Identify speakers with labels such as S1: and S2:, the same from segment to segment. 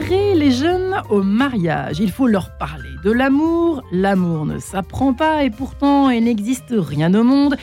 S1: Les jeunes au mariage, il faut leur parler de l'amour. L'amour ne s'apprend pas et pourtant il n'existe rien au monde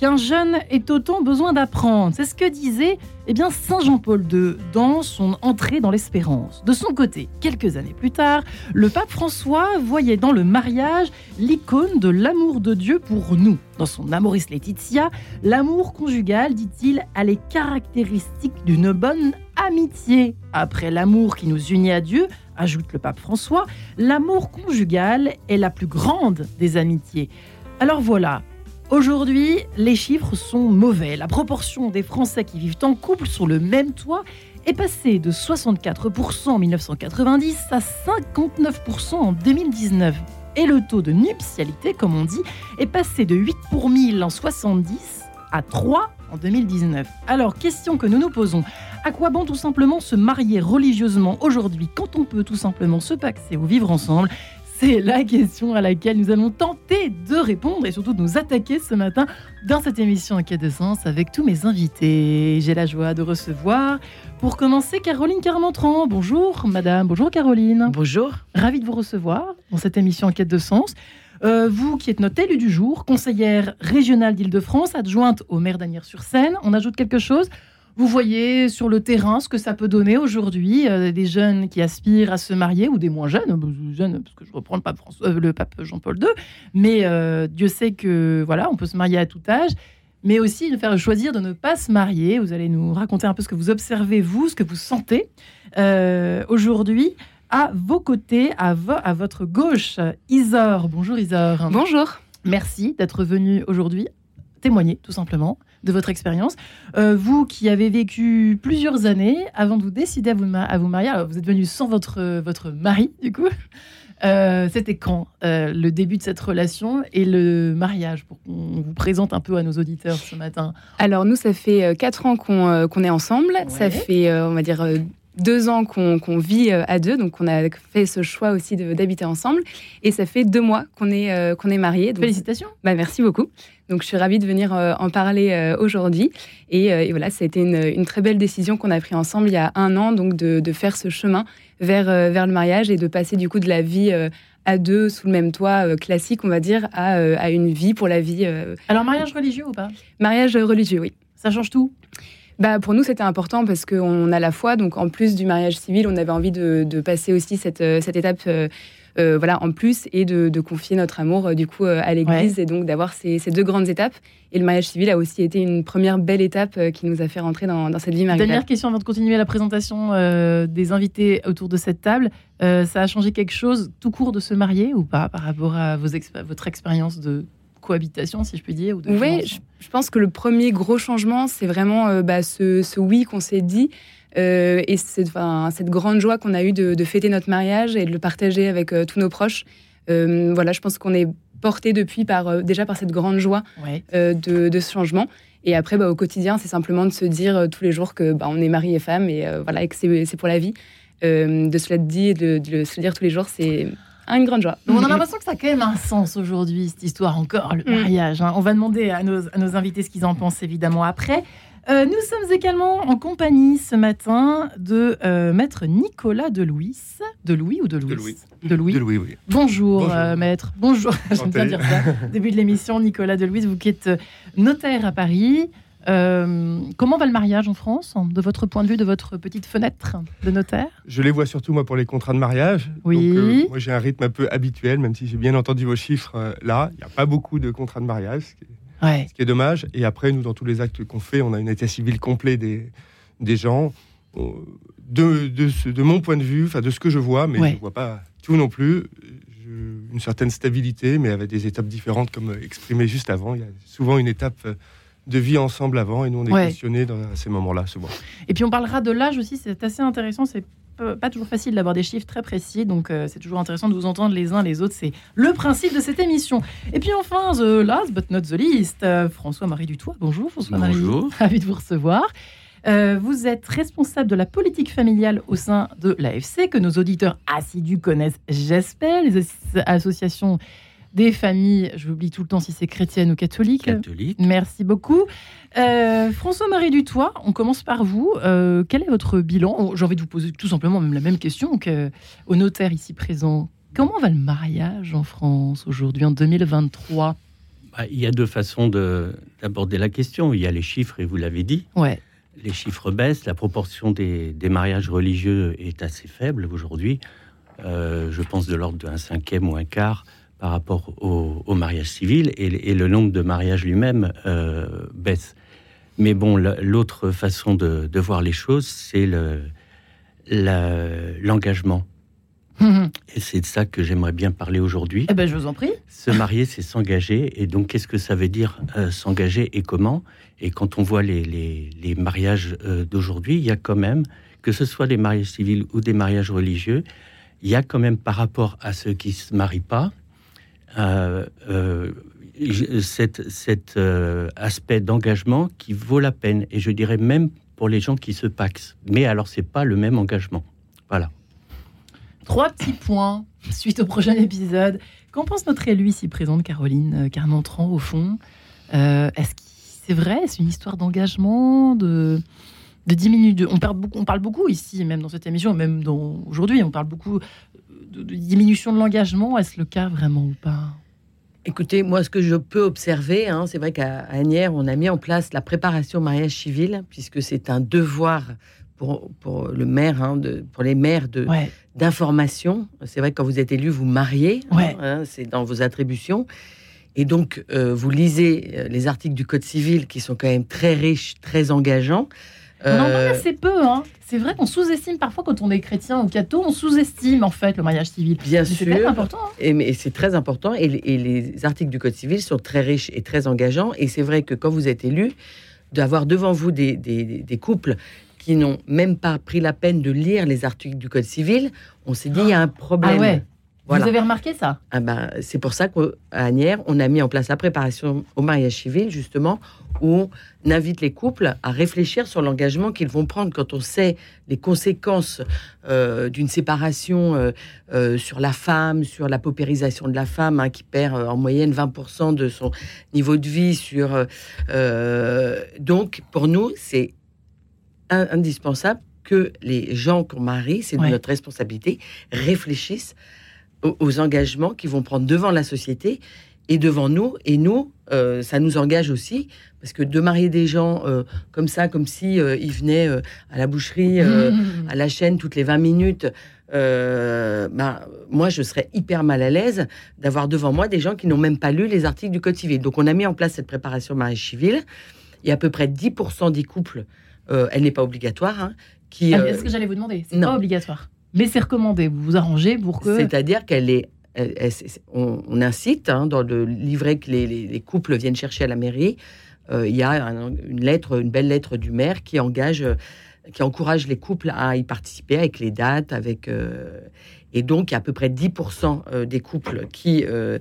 S1: qu'un jeune ait autant besoin d'apprendre. C'est ce que disait eh bien, Saint Jean-Paul II dans son entrée dans l'espérance. De son côté, quelques années plus tard, le pape François voyait dans le mariage l'icône de l'amour de Dieu pour nous. Dans son Amoris Laetitia, l'amour conjugal, dit-il, a les caractéristiques d'une bonne amitié. Après l'amour qui nous unit à Dieu, ajoute le pape François, l'amour conjugal est la plus grande des amitiés. Alors voilà, Aujourd'hui, les chiffres sont mauvais. La proportion des Français qui vivent en couple sur le même toit est passée de 64% en 1990 à 59% en 2019. Et le taux de nuptialité, comme on dit, est passé de 8 pour 1000 en 70 à 3 en 2019. Alors, question que nous nous posons, à quoi bon tout simplement se marier religieusement aujourd'hui quand on peut tout simplement se paxer ou vivre ensemble c'est la question à laquelle nous allons tenter de répondre et surtout de nous attaquer ce matin dans cette émission En quête de sens avec tous mes invités. J'ai la joie de recevoir, pour commencer, Caroline Carmentran. Bonjour, madame. Bonjour, Caroline.
S2: Bonjour.
S1: Ravie de vous recevoir dans cette émission En quête de sens. Euh, vous qui êtes notre élue du jour, conseillère régionale d'Île-de-France, adjointe au maire d'Agnières-sur-Seine, on ajoute quelque chose? Vous voyez sur le terrain ce que ça peut donner aujourd'hui, euh, des jeunes qui aspirent à se marier ou des moins jeunes, euh, jeunes parce que je reprends le pape, euh, le pape Jean-Paul II, mais Dieu sait que voilà, on peut se marier à tout âge, mais aussi de faire choisir de ne pas se marier. Vous allez nous raconter un peu ce que vous observez vous, ce que vous sentez aujourd'hui. À vos côtés, à, à votre gauche, Isor. Bonjour Isor.
S3: Bonjour.
S1: Merci d'être venu aujourd'hui témoigner tout simplement de votre expérience. Euh, vous qui avez vécu plusieurs années avant de vous décider à vous, à vous marier, alors vous êtes venu sans votre, votre mari du coup. Euh, c'était quand euh, le début de cette relation et le mariage pour qu'on vous présente un peu à nos auditeurs ce matin?
S3: Alors nous, ça fait quatre ans qu'on est ensemble. Ça fait, on va dire, deux ans qu'on vit euh, à deux, donc on a fait ce choix aussi d'habiter ensemble. Et ça fait deux mois qu'on est, euh, qu'on est mariés.
S1: Félicitations.
S3: Bah, merci beaucoup. Donc je suis ravie de venir euh, en parler aujourd'hui. Et, voilà, ça a été une, très belle décision qu'on a prise ensemble il y a un an, donc de, faire ce chemin vers, vers le mariage et de passer du coup de la vie à deux sous le même toit classique, on va dire, à, à une vie pour la vie.
S1: Alors mariage religieux ou pas?
S3: Mariage religieux, oui.
S1: Ça change tout?
S3: Bah, Pour nous, c'était important parce qu'on a la foi. Donc, en plus du mariage civil, on avait envie de, passer aussi cette, euh, cette étape. Euh, euh, voilà, en plus, et de, confier notre amour du coup à l'Église, et donc d'avoir ces, deux grandes étapes. Et le mariage civil a aussi été une première belle étape qui nous a fait rentrer dans, cette vie maritale.
S1: Dernière question avant de continuer la présentation des invités autour de cette table. ça a changé quelque chose tout court de se marier ou pas par rapport à vos votre expérience de cohabitation, si je puis dire ou de
S3: Oui, je, pense que le premier gros changement, c'est vraiment euh, bah, ce, oui qu'on s'est dit. Euh, et cette, cette grande joie qu'on a eue de, fêter notre mariage et de le partager avec euh, tous nos proches. voilà, je pense qu'on est porté depuis par, déjà par cette grande joie de, ce changement. Et après, bah, au quotidien, c'est simplement de se dire tous les jours que bah, on est mari et femme et voilà, et que c'est pour la vie. de se le dire, de, de, se le dire tous les jours, c'est une grande joie.
S1: on a l'impression que ça a quand même un sens aujourd'hui, cette histoire encore, le mm. mariage. Hein. On va demander à nos, invités ce qu'ils en pensent évidemment après. Euh, nous sommes également en compagnie ce matin de euh, maître Nicolas de Louis. De Louis ou de Louis
S4: De Louis. De Louis, oui.
S1: Bonjour, euh, maître. Bonjour. J'aime bien dire ça. Début de l'émission, Nicolas de Louis, vous qui êtes notaire à Paris. Euh, comment va le mariage en France, de votre point de vue, de votre petite fenêtre de notaire?
S4: Je les vois surtout moi pour les contrats de mariage.
S1: Oui. Euh,
S4: moi j'ai un rythme un peu habituel, même si j'ai bien entendu vos chiffres euh, là. Il n'y a pas beaucoup de contrats de mariage, ce qui, est, dommage. Et après, nous, dans tous les actes qu'on fait, on a un état civil complet des, des gens. De, de, mon point de vue, enfin de ce que je vois, mais je ne vois pas tout non plus. une certaine stabilité, mais avec des étapes différentes, comme exprimé juste avant. Il y a souvent une étape de vie ensemble avant et nous on est questionnés dans ces moments-là souvent.
S1: Et puis on parlera de l'âge aussi, c'est assez intéressant, c'est pas toujours facile d'avoir des chiffres très précis, donc euh, c'est toujours intéressant de vous entendre les uns les autres, c'est le principe de cette émission. Et puis enfin, the last but not the least, euh, François-Marie Dutoit, bonjour François-Marie.
S2: Bonjour.
S1: Ravi de vous recevoir. Euh, vous êtes responsable de la politique familiale au sein de l'AFC, que nos auditeurs assidus connaissent, j'espère, les associations des familles, je j'oublie tout le temps si c'est chrétienne ou catholique.
S2: Catholique.
S1: Merci beaucoup. Euh, François-Marie Dutoit, on commence par vous. Euh, quel est votre bilan? Oh, J'ai envie de vous poser tout simplement même la même question qu'au notaire ici présent. Comment va le mariage en France aujourd'hui, en 2023
S2: bah, Il y a deux façons d'aborder la question. Il y a les chiffres, et vous l'avez dit.
S1: Ouais.
S2: Les chiffres baissent, la proportion des, mariages religieux est assez faible aujourd'hui. Euh, je pense de l'ordre d'un cinquième ou un quart par rapport au, mariage civil, et, le nombre de mariages lui-même euh, baisse. Mais bon, l'autre façon de, voir les choses, c'est l'engagement. Et c'est de ça que j'aimerais bien parler aujourd'hui.
S1: Eh ben, je vous en prie.
S2: Se marier, c'est s'engager. Et donc, qu'est-ce que ça veut dire euh, s'engager et comment? Et quand on voit les, les, mariages euh, d'aujourd'hui, il y a quand même, que ce soit des mariages civils ou des mariages religieux, il y a quand même par rapport à ceux qui se marient pas, cet, cet aspect d'engagement qui vaut la peine. Et je dirais même pour les gens qui se paxent. Mais alors, c'est pas le même engagement. Voilà.
S1: Trois petits points suite au prochain épisode. Qu'en pense notre élue ici présente, Caroline euh, Carnantran, au fond? Euh, Est-ce que c'est vrai? C'est une histoire d'engagement, de, de diminuer on, parle beaucoup, on parle beaucoup ici, même dans cette émission, même aujourd'hui, on parle beaucoup de, diminution de l'engagement. Est-ce le cas vraiment ou pas?
S5: Écoutez, moi, ce que je peux observer, hein, c'est vrai qu'à Agnières, on a mis en place la préparation au mariage civil, puisque c'est un devoir pour, le maire, hein, de, pour les maires de d'information. C'est vrai que quand vous êtes élu, vous mariez, hein, c'est dans vos attributions. Et donc, euh, vous lisez euh, les articles du Code civil qui sont quand même très riches, très engageants.
S1: On en parle euh, assez peu. Hein. C'est vrai qu'on sous-estime parfois quand on est chrétien ou catho, on sous-estime en fait le mariage civil.
S5: Bien sûr.
S1: C'est important.
S5: Et, c'est très important. Et, les articles du Code civil sont très riches et très engageants. Et c'est vrai que quand vous êtes élu, d'avoir devant vous des, des couples qui n'ont même pas pris la peine de lire les articles du Code civil, on s'est dit, il y a un problème. Ah
S1: ouais. Vous avez remarqué ça?
S5: Ah ben, C'est pour ça qu'à Agnières, on a mis en place la préparation au mariage civil, justement, où on invite les couples à réfléchir sur l'engagement qu'ils vont prendre quand on sait les conséquences euh, d'une séparation euh, euh, sur la femme, sur la paupérisation de la femme, hein, qui perd en moyenne 20% de son niveau de vie. Sur, donc, pour nous, c'est indispensable que les gens qu'on marie, c'est de notre responsabilité, réfléchissent aux, engagements qu'ils vont prendre devant la société et devant nous. Et nous, euh, ça nous engage aussi, parce que de marier des gens euh, comme ça, comme si euh, ils venaient à la boucherie, à la chaîne toutes les 20 minutes, bah, moi, je serais hyper mal à l'aise d'avoir devant moi des gens qui n'ont même pas lu les articles du Code civil. Donc, on a mis en place cette préparation mariage civil. Il y a à peu près 10% des couples elle n'est pas obligatoire. Hein,
S1: qui, ah, ce que j'allais vous demander, c'est pas obligatoire? Mais c'est recommandé, vous vous arrangez pour que...
S5: C'est-à-dire qu'elle est... on, incite hein, dans le livret que les, couples viennent chercher à la mairie, euh, il y a une lettre, une belle lettre du maire qui engage, qui encourage les couples à y participer avec les dates, avec euh, et donc il y a à peu près 10% des couples qui euh,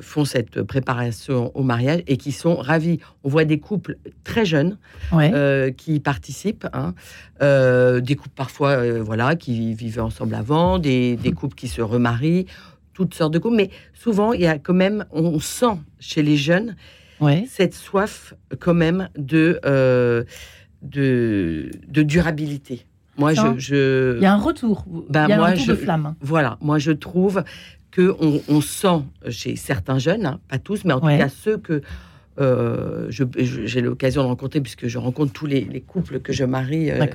S5: font cette préparation au mariage et qui sont ravis. On voit des couples très jeunes euh, qui participent, hein. euh, des couples parfois voilà qui vivaient ensemble avant, des, couples qui se remarient, toutes sortes de couples. Mais souvent, il y a quand même, on sent chez les jeunes cette soif quand même de, de, durabilité.
S1: Moi, je, Il y a un retour. Ben, il y a un retour de flamme.
S5: Voilà, moi, je trouve qu'on on sent chez certains jeunes, hein, pas tous, mais en tout cas ceux que euh, j'ai l'occasion de rencontrer, puisque je rencontre tous les, couples que je marie euh,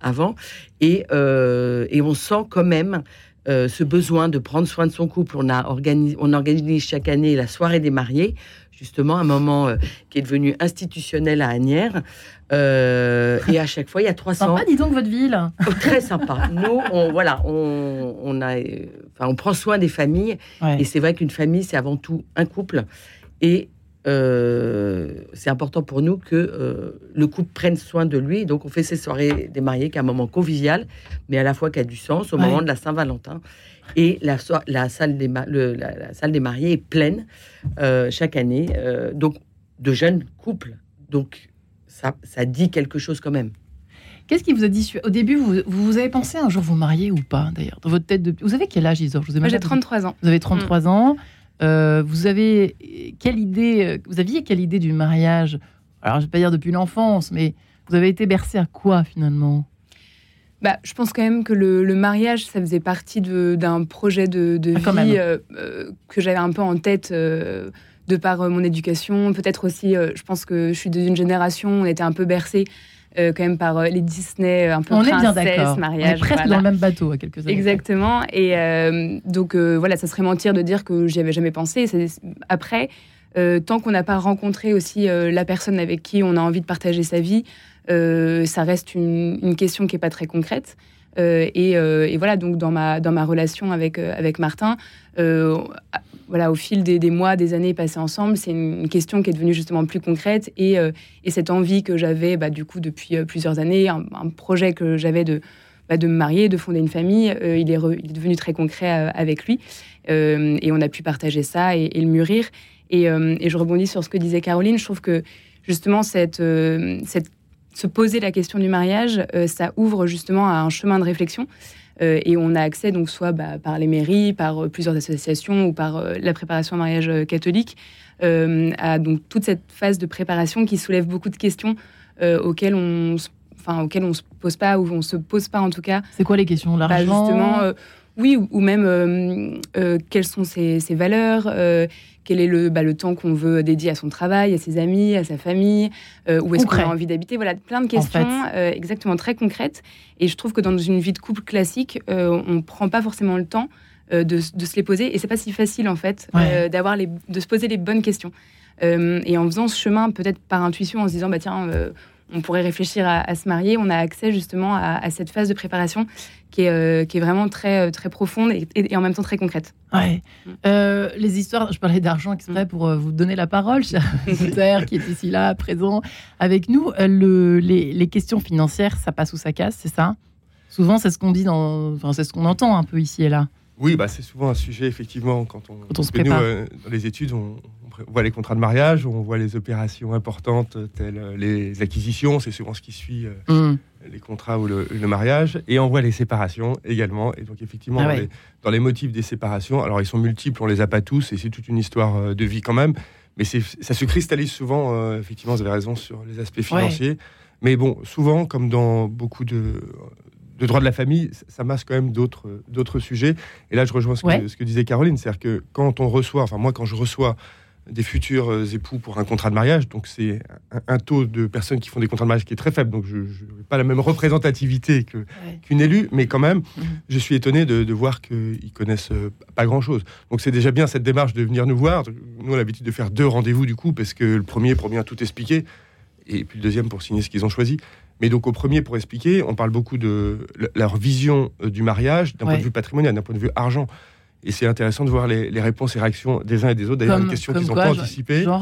S5: avant, et, euh, et, on sent quand même ce besoin de prendre soin de son couple. On, a organise, on organise chaque année la soirée des mariés, justement un moment qui est devenu institutionnel à Agnières. et à chaque fois, il y a 300.
S1: Sympa, dis donc, votre ville.
S5: Oh, très sympa. Nous, on, voilà, on, on a on prend soin des familles. Et c'est vrai qu'une famille, c'est avant tout un couple. Et euh, c'est important pour nous que euh, le couple prenne soin de lui. Donc, on fait ces soirées des mariés qui est un moment convivial, mais à la fois qui a du sens au moment de la Saint-Valentin. Et la, la, salle des la, salle des mariés est pleine euh, chaque année, donc de jeunes couples. Donc, ça, ça dit quelque chose quand même.
S1: Qu'est-ce qui vous a dit Au début, vous, vous avez pensé un jour vous marier ou pas, d'ailleurs Dans votre tête, de... vous avez quel âge, Isor?
S3: Moi, j'ai 33 ans.
S1: Vous avez 33 mm. ans. vous avez quelle idée Vous aviez quelle idée du mariage? Alors, je ne vais pas dire depuis l'enfance, mais vous avez été bercé à quoi finalement?
S3: Bah, je pense quand même que le, mariage, ça faisait partie d'un projet de, ah, vie euh, euh, que j'avais un peu en tête euh, de par mon éducation. Peut-être aussi, je pense que je suis d'une génération, on était un peu bercé quand même par les Disney, un peu
S1: on
S3: princesse,
S1: est bien
S3: mariage.
S1: On est presque dans le même bateau à quelques années.
S3: Exactement. Et donc voilà, ça serait mentir de dire que j'y avais jamais pensé. Après, tant qu'on n'a pas rencontré aussi la personne avec qui on a envie de partager sa vie, euh, ça reste une, question qui n'est pas très concrète. Euh, euh, et, voilà, donc dans ma, dans ma relation avec, avec Martin, voilà, au fil des, mois, des années passées ensemble, c'est une question qui est devenue justement plus concrète et, et cette envie que j'avais bah, du coup depuis plusieurs années, un, projet que j'avais de, bah, de me marier, de fonder une famille, il, est il, est devenu très concret avec lui et on a pu partager ça et, le mûrir. Et, je rebondis sur ce que disait Caroline, je trouve que justement se poser la question du mariage, euh, ça ouvre justement à un chemin de réflexion. Euh, et on a accès donc soit bah, par les mairies, par euh, plusieurs associations ou par la préparation au mariage catholique à donc toute cette phase de préparation qui soulève beaucoup de questions auxquelles on enfin auxquelles on se pose pas ou on se pose pas en tout cas.
S1: C'est quoi les questions? Bah, L'argent?
S3: Justement, oui, ou, même quelles sont ses, ses valeurs, quel est le, bah, le temps qu'on veut dédier à son travail, à ses amis, à sa famille, euh, où est-ce qu'on a envie d'habiter. Voilà, plein de questions euh, exactement très concrètes. Et je trouve que dans une vie de couple classique, euh, on ne prend pas forcément le temps de, de, se les poser. Et c'est pas si facile, en fait, d'avoir les, de se poser les bonnes questions. et en faisant ce chemin, peut-être par intuition, en se disant, bah, tiens, on pourrait réfléchir à, se marier, on a accès justement à, cette phase de préparation qui est, euh, qui est vraiment très, euh, très profonde et, en même temps très concrète.
S1: Ouais. Mm. Euh, les histoires, je parlais d'argent exprès mm. pour vous donner la parole, cher qui est ici là, présent avec nous. Le, les, questions financières, ça passe ou ça casse, c'est ça? Souvent, c'est ce qu'on dit, dans, enfin, c'est ce qu'on entend un peu ici et là.
S4: Oui, bah, c'est souvent un sujet, effectivement, quand on,
S1: quand on se prépare.
S4: dans les études, on, on voit les contrats de mariage, on voit les opérations importantes telles les acquisitions, c'est souvent ce qui suit euh, mm. les contrats ou le, mariage, et on voit les séparations également. Et donc effectivement, ah dans, les, motifs des séparations, alors ils sont multiples, on les a pas tous, et c'est toute une histoire euh, de vie quand même, mais ça se cristallise souvent, euh, effectivement, vous avez raison, sur les aspects financiers. Mais bon, souvent, comme dans beaucoup de, de droit de la famille, ça masque quand même d'autres sujets. Et là, je rejoins ce, que, ce que disait Caroline, c'est-à-dire que quand on reçoit, enfin moi, quand je reçoue des futurs euh, époux pour un contrat de mariage. Donc c'est un, taux de personnes qui font des contrats de mariage qui est très faible. Donc je n'ai pas la même représentativité qu'une élue, mais quand même, mhm. je suis étonné de, voir qu'ils connaissent euh, pas grand-chose. Donc c'est déjà bien cette démarche de venir nous voir. Nous, on a l'habitude de faire deux rendez-vous du coup, parce que le premier pour bien tout expliquer, et puis le deuxième pour signer ce qu'ils ont choisi. Mais donc au premier, pour expliquer, on parle beaucoup de leur vision euh, du mariage d'un point de vue patrimonial, d'un point de vue argent. Et c'est intéressant de voir les, réponses et réactions des uns et des autres. D'ailleurs, une question qu'ils n'ont pas anticipée.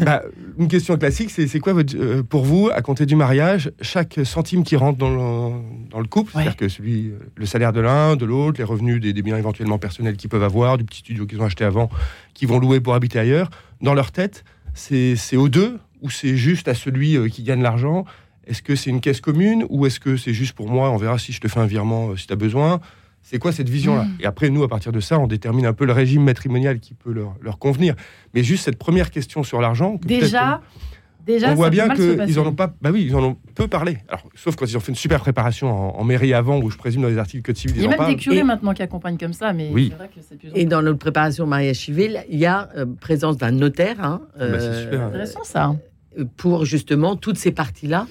S4: Bah, une question classique, c'est quoi votre, euh, pour vous, à compter du mariage, chaque centime qui rentre dans le, dans le couple, c'est-à-dire que celui, euh, le salaire de l'un, de l'autre, les revenus des, biens éventuellement personnels qu'ils peuvent avoir, du petit studio qu'ils ont acheté avant, qu'ils vont louer pour habiter ailleurs, dans leur tête, c'est aux deux ou c'est juste à celui qui gagne l'argent? Est-ce que c'est une caisse commune ou est-ce que c'est juste pour moi On verra si je te fais un virement si tu as besoin. C'est quoi cette vision-là hmm. Et après, nous, à partir de ça, on détermine un peu le régime matrimonial qui peut leur, convenir. Mais juste cette première question sur l'argent.
S1: Déjà. Déjà,
S4: on voit bien qu'ils en ont pas. Bah oui, ils en ont peu parlé. Alors, sauf quand ils ont fait une super préparation en, mairie avant, où je présume dans les articles Code civil.
S1: Il y a même des curés maintenant qui accompagnent comme ça, mais
S5: oui. c'est vrai que c'est plus. Et dans notre préparation au mariage civil, il y a euh, présence d'un notaire. Hein,
S1: bah, c'est super intéressant ça.
S5: Euh, pour justement toutes ces parties-là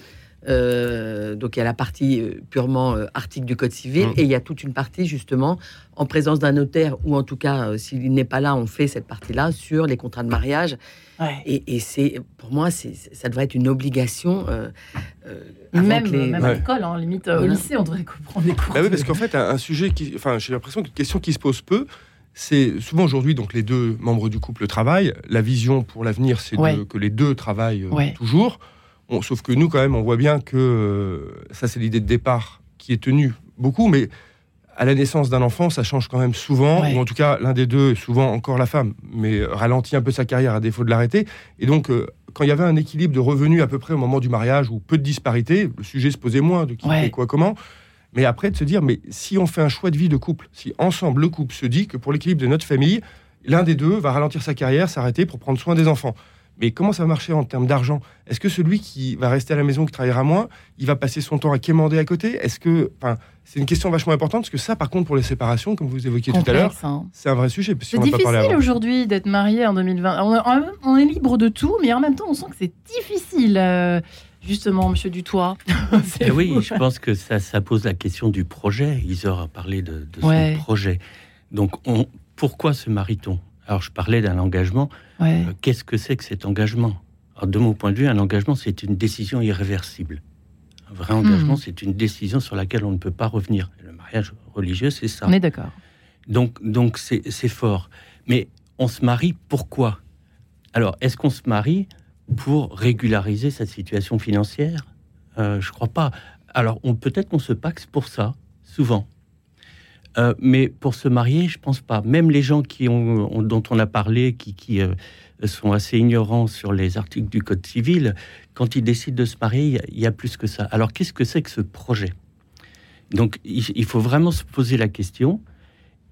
S5: euh, donc il y a la partie euh, purement euh, article du Code civil mmh. et il y a toute une partie justement en présence d'un notaire ou en tout cas s'il n'est pas là, on fait cette partie-là sur les contrats de mariage. Et, c'est pour moi, ça devrait être une obligation.
S1: même, même à l'école, en hein, limite au lycée, on devrait comprendre des cours.
S4: Bah oui, parce qu'en fait, un, sujet qui, enfin, j'ai l'impression qu'une question qui se pose peu, c'est souvent aujourd'hui, donc les deux membres du couple travaillent. La vision pour l'avenir, c'est que les deux travaillent toujours sauf que nous, quand même, on voit bien que euh, ça, c'est l'idée de départ qui est tenue beaucoup, mais à la naissance d'un enfant, ça change quand même souvent, ou en tout cas, l'un des deux, souvent encore la femme, mais ralentit un peu sa carrière à défaut de l'arrêter. Et donc, euh, quand il y avait un équilibre de revenus à peu près au moment du mariage, ou peu de disparités, le sujet se posait moins de qui fait quoi, comment. Mais après, de se dire, mais si on fait un choix de vie de couple, si ensemble le couple se dit que pour l'équilibre de notre famille, L'un des deux va ralentir sa carrière, s'arrêter pour prendre soin des enfants. Mais comment ça va marcher en termes d'argent? Est-ce que celui qui va rester à la maison, qui travaillera moins, il va passer son temps à quémander à côté? Est-ce que, enfin, c'est une question vachement importante parce que ça, par contre, pour les séparations, comme vous évoquiez tout à l'heure, hein. c'est un vrai sujet.
S1: c'est difficile aujourd'hui d'être marié en 2020. On, est libre de tout, mais en même temps, on sent que c'est difficile. Euh, justement, Monsieur Dutoit.
S2: Eh oui, je pense que ça, ça, pose la question du projet. Isor a parlé de, son projet. Donc, on, pourquoi se marie-t-on? Alors, je parlais d'un engagement. Euh, qu'est-ce que c'est que cet engagement? Alors, De mon point de vue, un engagement, c'est une décision irréversible. Un vrai engagement, hmm. c'est une décision sur laquelle on ne peut pas revenir. Le mariage religieux, c'est ça.
S1: On est d'accord.
S2: Donc, donc c'est fort. Mais on se marie pourquoi? Alors, est-ce qu'on se marie pour régulariser sa situation financière? Euh, Je crois pas. Alors, peut-être qu'on se paxe pour ça, souvent. Euh, mais pour se marier, je pense pas. Même les gens qui ont, dont on a parlé, qui, euh, sont assez ignorants sur les articles du Code civil, quand ils décident de se marier, il y, a plus que ça. Alors qu'est-ce que c'est que ce projet? Donc il, faut vraiment se poser la question.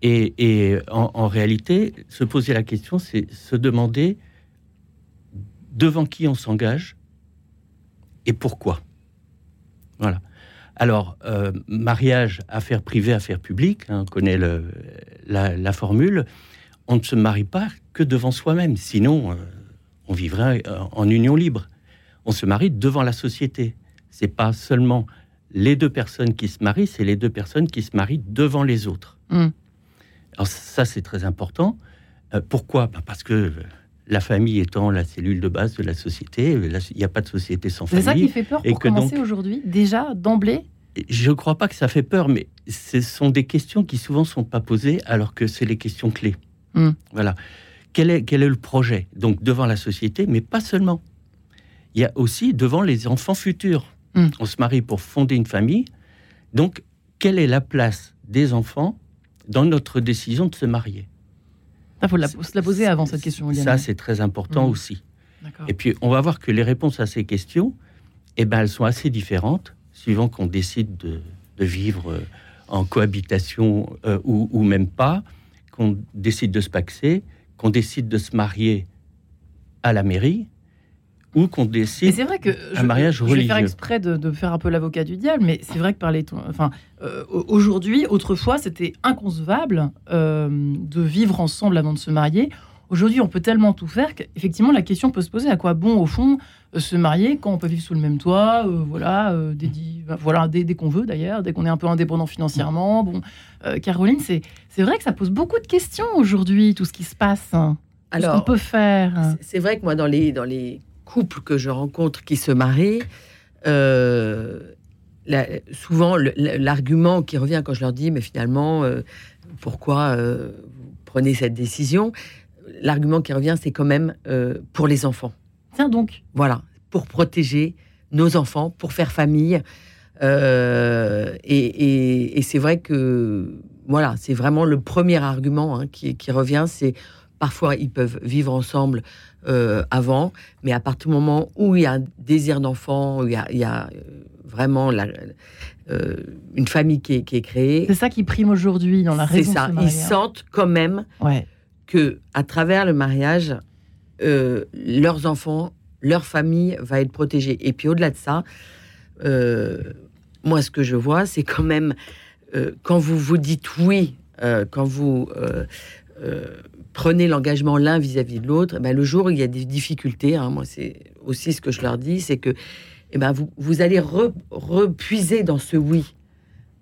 S2: Et, en, réalité, se poser la question, c'est se demander devant qui on s'engage et pourquoi. Voilà. Alors, euh, mariage, affaire privée, affaire publique, hein, on connaît la, formule. On ne se marie pas que devant soi-même, sinon euh, on vivrait euh, en union libre. On se marie devant la société. C'est pas seulement les deux personnes qui se marient, c'est les deux personnes qui se marient devant les autres. Mmh. Alors ça, c'est très important. pourquoi? Bah, Parce que la famille étant la cellule de base de la société, il n'y a pas de société sans famille.
S1: C'est ça qui fait peur pour commencer aujourd'hui, déjà, d'emblée?
S2: Je ne crois pas que ça fait peur, mais ce sont des questions qui souvent ne sont pas posées alors que c'est les questions clés. Hmm. Voilà. Quel est, quel est le projet? Donc devant la société, mais pas seulement. Il y a aussi devant les enfants futurs. Hmm. On se marie pour fonder une famille. Donc, quelle est la place des enfants dans notre décision de se marier?
S1: Il faut se la poser avant cette question.
S2: Ça, c'est très important mmh. aussi. Et puis, on va voir que les réponses à ces questions, eh ben, elles sont assez différentes suivant qu'on décide de, vivre euh, en cohabitation euh, ou, même pas, qu'on décide de se paxer, qu'on décide de se marier à la mairie, ou qu'on décide
S1: c'est vrai que un mariage religieux. Je vais faire exprès de, faire un peu l'avocat du diable, mais c'est vrai que parler, enfin, euh, aujourd'hui, autrefois, c'était inconcevable euh, de vivre ensemble avant de se marier. Aujourd'hui, on peut tellement tout faire qu'effectivement, la question peut se poser à quoi bon, au fond, euh, se marier quand on peut vivre sous le même toit, voilà, dès, voilà, dès, qu'on veut d'ailleurs, dès qu'on est un peu indépendant financièrement. Bon, Caroline, c'est vrai que ça pose beaucoup de questions aujourd'hui, tout ce qui se passe. Alors, ce qu'on peut faire.
S5: C'est vrai que moi, dans les, dans les couples que je rencontre qui se marient, euh, souvent l'argument qui revient quand je leur dis, mais finalement, euh, pourquoi euh, vous prenez cette décision L'argument qui revient, c'est quand même pour les enfants.
S1: Tiens donc.
S5: Voilà, pour protéger nos enfants, pour faire famille. et, c'est vrai que voilà, c'est vraiment le premier argument hein, qui, qui, revient, c'est parfois ils peuvent vivre ensemble euh, avant, mais à partir du moment où il y a un désir d'enfant, où il y a, euh, vraiment la, euh, une famille qui est, créée.
S1: C'est ça qui prime aujourd'hui dans la raison.
S5: C'est ça. Ils sentent quand même que à travers le mariage, leurs enfants, leur famille va être protégée. Et puis au-delà de ça, moi ce que je vois, c'est quand même quand vous vous dites oui, quand vous prenez l'engagement l'un vis-à-vis de l'autre, ben, le jour où il y a des difficultés, hein, moi c'est aussi ce que je leur dis, c'est que eh ben, vous, vous allez repuiser dans ce oui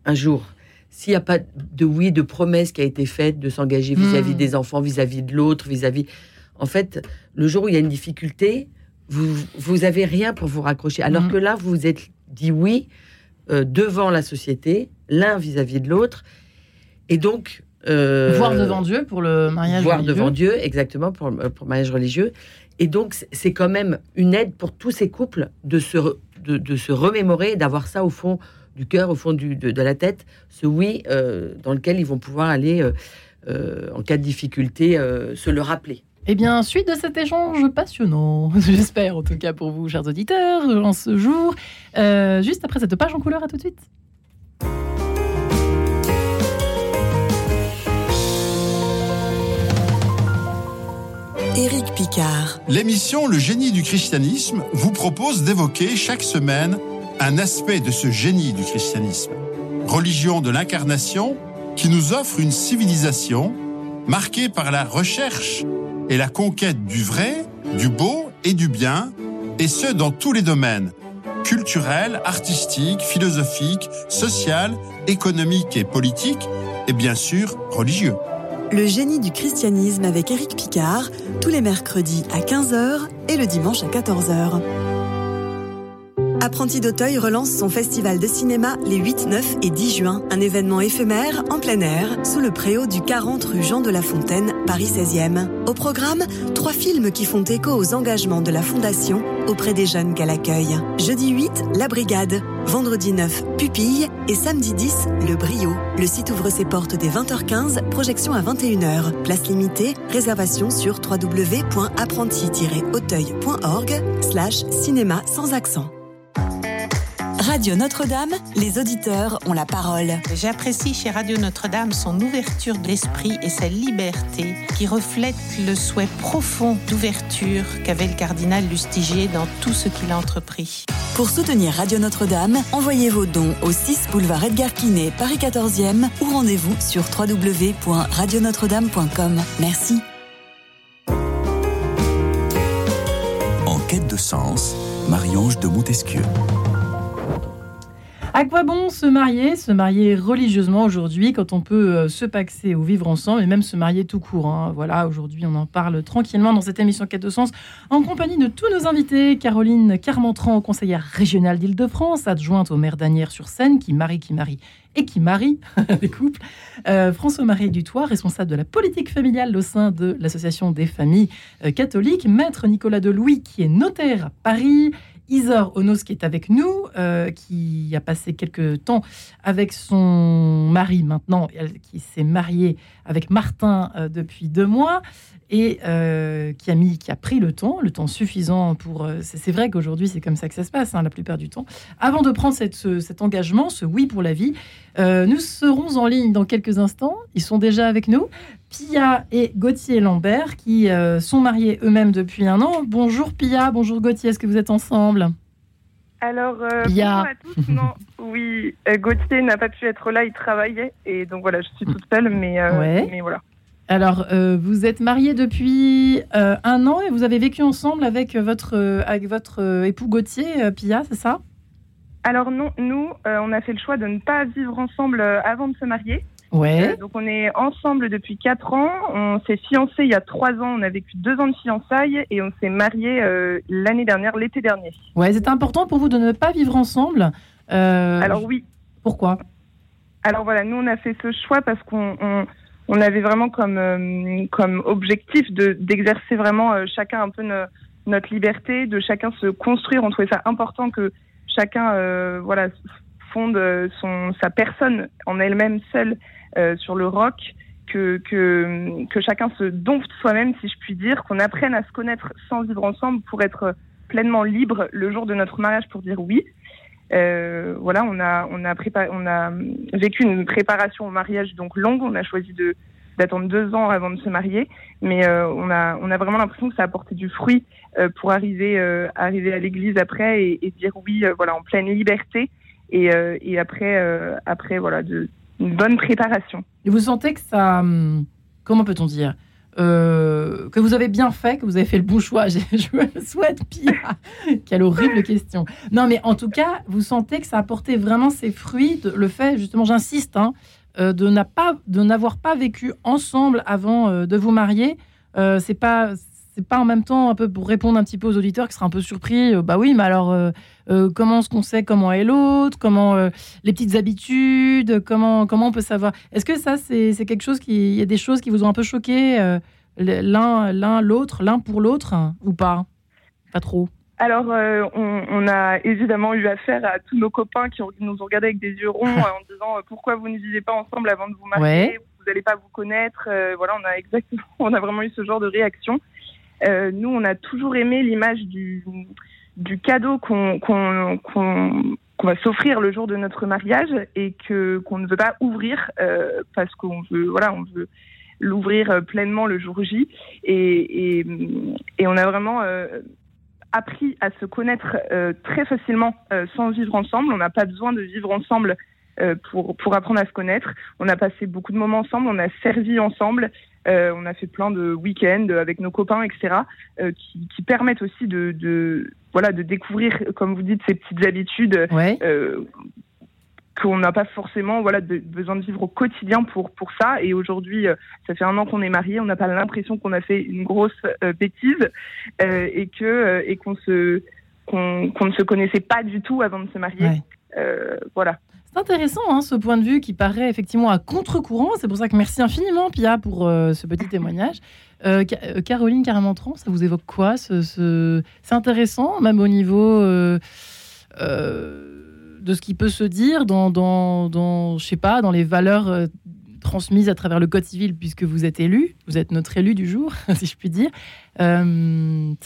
S5: un jour. S'il n'y a pas de oui, de promesse qui a été faite, de s'engager vis-à-vis hmm. des enfants, vis-à-vis de l'autre, vis-à-vis... En fait, le jour où il y a une difficulté, vous, vous avez rien pour vous raccrocher. Alors hmm. que là, vous vous êtes dit oui euh, devant la société, l'un vis-à-vis de l'autre. Et donc,
S1: euh, voir devant Dieu pour le mariage
S5: voir devant Dieu, exactement, pour, pour le mariage religieux. Et donc, c'est quand même une aide pour tous ces couples de se, de, de se remémorer, d'avoir ça au fond du cœur, au fond du, de, la tête, ce oui euh, dans lequel ils vont pouvoir aller, euh, en cas de difficulté, se le rappeler.
S1: Eh bien, suite de cet échange passionnant, j'espère en tout cas pour vous, chers auditeurs, en ce jour. juste après cette page en couleur, à tout de suite.
S6: Éric Picard.
S7: L'émission Le génie du christianisme vous propose d'évoquer chaque semaine un aspect de ce génie du christianisme. Religion de l'incarnation qui nous offre une civilisation marquée par la recherche et la conquête du vrai, du beau et du bien, et ce dans tous les domaines culturel, artistique, philosophique, social, économique et politique, et bien sûr religieux.
S6: Le génie du christianisme avec Éric Picard, tous les mercredis à 15h et le dimanche à 14h. Apprenti d'Auteuil relance son festival de cinéma les 8, 9 et 10 juin, un événement éphémère en plein air sous le préau du 40 rue Jean de la Fontaine, Paris 16e. Au programme, trois films qui font écho aux engagements de la Fondation auprès des jeunes qu'elle accueille. Jeudi 8, La Brigade. Vendredi 9, Pupille. Et samedi 10, Le Brio. Le site ouvre ses portes dès 20h15, projection à 21h. Place limitée, réservation sur www.apprenti-auteuil.org slash cinéma sans accent. Radio Notre-Dame, les auditeurs ont la parole.
S8: J'apprécie chez Radio Notre-Dame son ouverture d'esprit et sa liberté qui reflète le souhait profond d'ouverture qu'avait le cardinal Lustigier dans tout ce qu'il a entrepris.
S6: Pour soutenir Radio Notre-Dame, envoyez vos dons au 6 boulevard Edgar Quinet, Paris 14e ou rendez-vous sur www.radionotre-dame.com. Merci.
S9: En quête de sens, Marie-Ange de Montesquieu.
S1: À quoi bon se marier Se marier religieusement aujourd'hui quand on peut euh, se paxer ou vivre ensemble et même se marier tout court. Hein? Voilà, aujourd'hui on en parle tranquillement dans cette émission Quête de Sens en compagnie de tous nos invités. Caroline Carmentran, conseillère régionale d'Île-de-France, adjointe au maire d'Anières-sur-Seine, qui marie, qui marie et qui marie des couples. Euh, François-Marie Dutoit, responsable de la politique familiale au sein de l'Association des familles euh, catholiques. Maître Nicolas Delouis, qui est notaire à Paris. Isor Onos qui est avec nous, euh, qui a passé quelques temps avec son mari maintenant, qui s'est marié avec Martin euh, depuis deux mois et euh, qui a mis, qui a pris le temps, le temps suffisant pour. c'est vrai qu'aujourd'hui c'est comme ça que ça se passe hein, la plupart du temps. Avant de prendre cet engagement, ce oui pour la vie, nous serons en ligne dans quelques instants. Ils sont déjà avec nous. Pia et Gauthier Lambert, qui euh, sont mariés eux-mêmes depuis un an. Bonjour Pia, bonjour Gauthier, est-ce que vous êtes ensemble?
S10: Alors, euh, bonjour à tous. Non, oui, euh, Gauthier n'a pas pu être là, il travaillait, et donc voilà, je suis toute seule, mais, mais voilà.
S1: Alors, vous êtes mariés depuis un an et vous avez vécu ensemble avec votre, avec votre époux Gauthier, Pia, c'est ça?
S10: Alors non, nous, on a fait le choix de ne pas vivre ensemble avant de se marier.
S1: Ouais.
S10: Euh, donc on est ensemble depuis 4 ans. On s'est fiancés il y a 3 ans. On a vécu 2 ans de fiançailles et on s'est mariés euh, l'année dernière, l'été dernier.
S1: Ouais, c'est important pour vous de ne pas vivre ensemble.
S10: Euh, Alors oui.
S1: Pourquoi?
S10: Alors voilà, nous on a fait ce choix parce qu'on on, avait vraiment comme, comme objectif d'exercer vraiment chacun un peu notre liberté, de chacun se construire. On trouvait ça important que chacun voilà fonde son, sa personne en elle-même seule sur le rock, que, que, que chacun se dompte soi-même, si je puis dire, qu'on apprenne à se connaître sans vivre ensemble pour être pleinement libre le jour de notre mariage pour dire oui. Euh, voilà, on a, on, a on a vécu une préparation au mariage donc longue. On a choisi de d'attendre deux ans avant de se marier, mais euh, on a on a vraiment l'impression que ça a apporté du fruit euh, pour arriver euh, arriver à l'église après et, et dire oui, voilà, en pleine liberté. Et, et après après voilà de une bonne préparation.
S1: Et vous sentez que ça, hum, comment peut-on dire, euh, que vous avez bien fait, que vous avez fait le bon choix. Je, souhaite, Pia. Quelle horrible question. Non, mais en tout cas, vous sentez que ça a apporté vraiment ses fruits. Le fait, justement, j'insiste, hein, euh, de n'avoir pas, vécu ensemble avant euh, de vous marier. c'est pas pas en même temps un peu pour répondre un petit peu aux auditeurs qui seraient un peu surpris. bah oui, mais alors euh, comment est-ce qu'on sait comment est l'autre, comment euh, les petites habitudes, comment comment on peut savoir. Est-ce que ça c'est quelque chose qui, il y a des choses qui vous ont un peu choqué euh, l'un l'un l'autre, l'un pour l'autre ou pas? Pas trop.
S10: Alors, on, a évidemment eu affaire à tous nos copains qui, nous ont regardés avec des yeux ronds en disant pourquoi vous ne vivez pas ensemble avant de vous marier, vous n'allez pas vous connaître. voilà, on a exactement, on a vraiment eu ce genre de réaction. nous, on a toujours aimé l'image du du cadeau qu'on va s'offrir le jour de notre mariage et que qu'on ne veut pas ouvrir euh, parce qu'on veut voilà on veut l'ouvrir pleinement le jour J. Et, et, on a vraiment appris à se connaître très facilement sans vivre ensemble. On n'a pas besoin de vivre ensemble pour, pour apprendre à se connaître. On a passé beaucoup de moments ensemble, on a servi ensemble, euh, on a fait plein de week-ends avec nos copains, etc., euh, qui, permettent aussi de, voilà, de découvrir, comme vous dites, ces petites habitudes euh, qu'on n'a pas forcément voilà, de, besoin de vivre au quotidien pour, pour ça. Et aujourd'hui, euh, ça fait un an qu'on est mariés, on n'a pas l'impression qu'on a fait une grosse euh, bêtise et que et qu'on se qu'on ne se connaissait pas du tout avant de se marier. voilà.
S1: C'est intéressant hein, ce point de vue qui paraît effectivement à contre-courant. C'est pour ça que merci infiniment Pia pour euh, ce petit témoignage. Euh, euh, Caroline Caramantron, ça vous évoque quoi ce, C'est intéressant, même au niveau de ce qui peut se dire dans, dans, dans, je sais pas, dans les valeurs transmises à travers le code civil, puisque vous êtes élu, vous êtes notre élu du jour, si je puis dire. ça,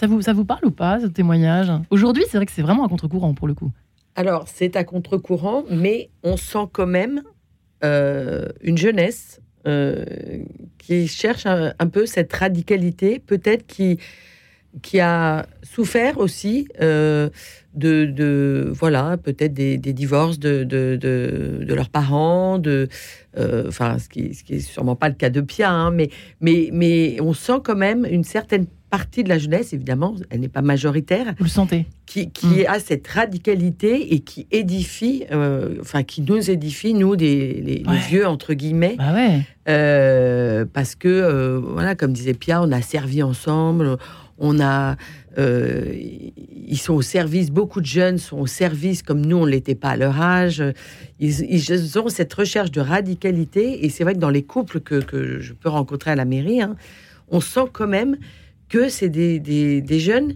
S1: vous, ça vous parle ou pas, ce témoignage? Aujourd'hui, c'est vrai que c'est vraiment à contre-courant pour le coup.
S5: Alors, c'est à contre-courant, mais on sent quand même euh, une jeunesse euh, qui cherche un, peu cette radicalité, peut-être qui, qui a souffert aussi euh, de, voilà, peut-être des, divorces de, de, leurs parents, de, enfin, ce qui, ce qui est sûrement pas le cas de Pia, hein, mais, mais, mais on sent quand même une certaine partie de la jeunesse, évidemment, elle n'est pas majoritaire.
S1: Vous le sentez
S5: Qui, qui mm. a cette radicalité et qui édifie, euh, enfin, qui nous édifie, nous, des, les, vieux, entre guillemets.
S1: Bah ouais.
S5: Euh, parce que, euh, voilà, comme disait Pia, on a servi ensemble, on a. ils sont au service, beaucoup de jeunes sont au service comme nous, on ne l'était pas à leur âge. Ils, ils, ont cette recherche de radicalité et c'est vrai que dans les couples que, que, je peux rencontrer à la mairie, hein, on sent quand même que c'est des, des, jeunes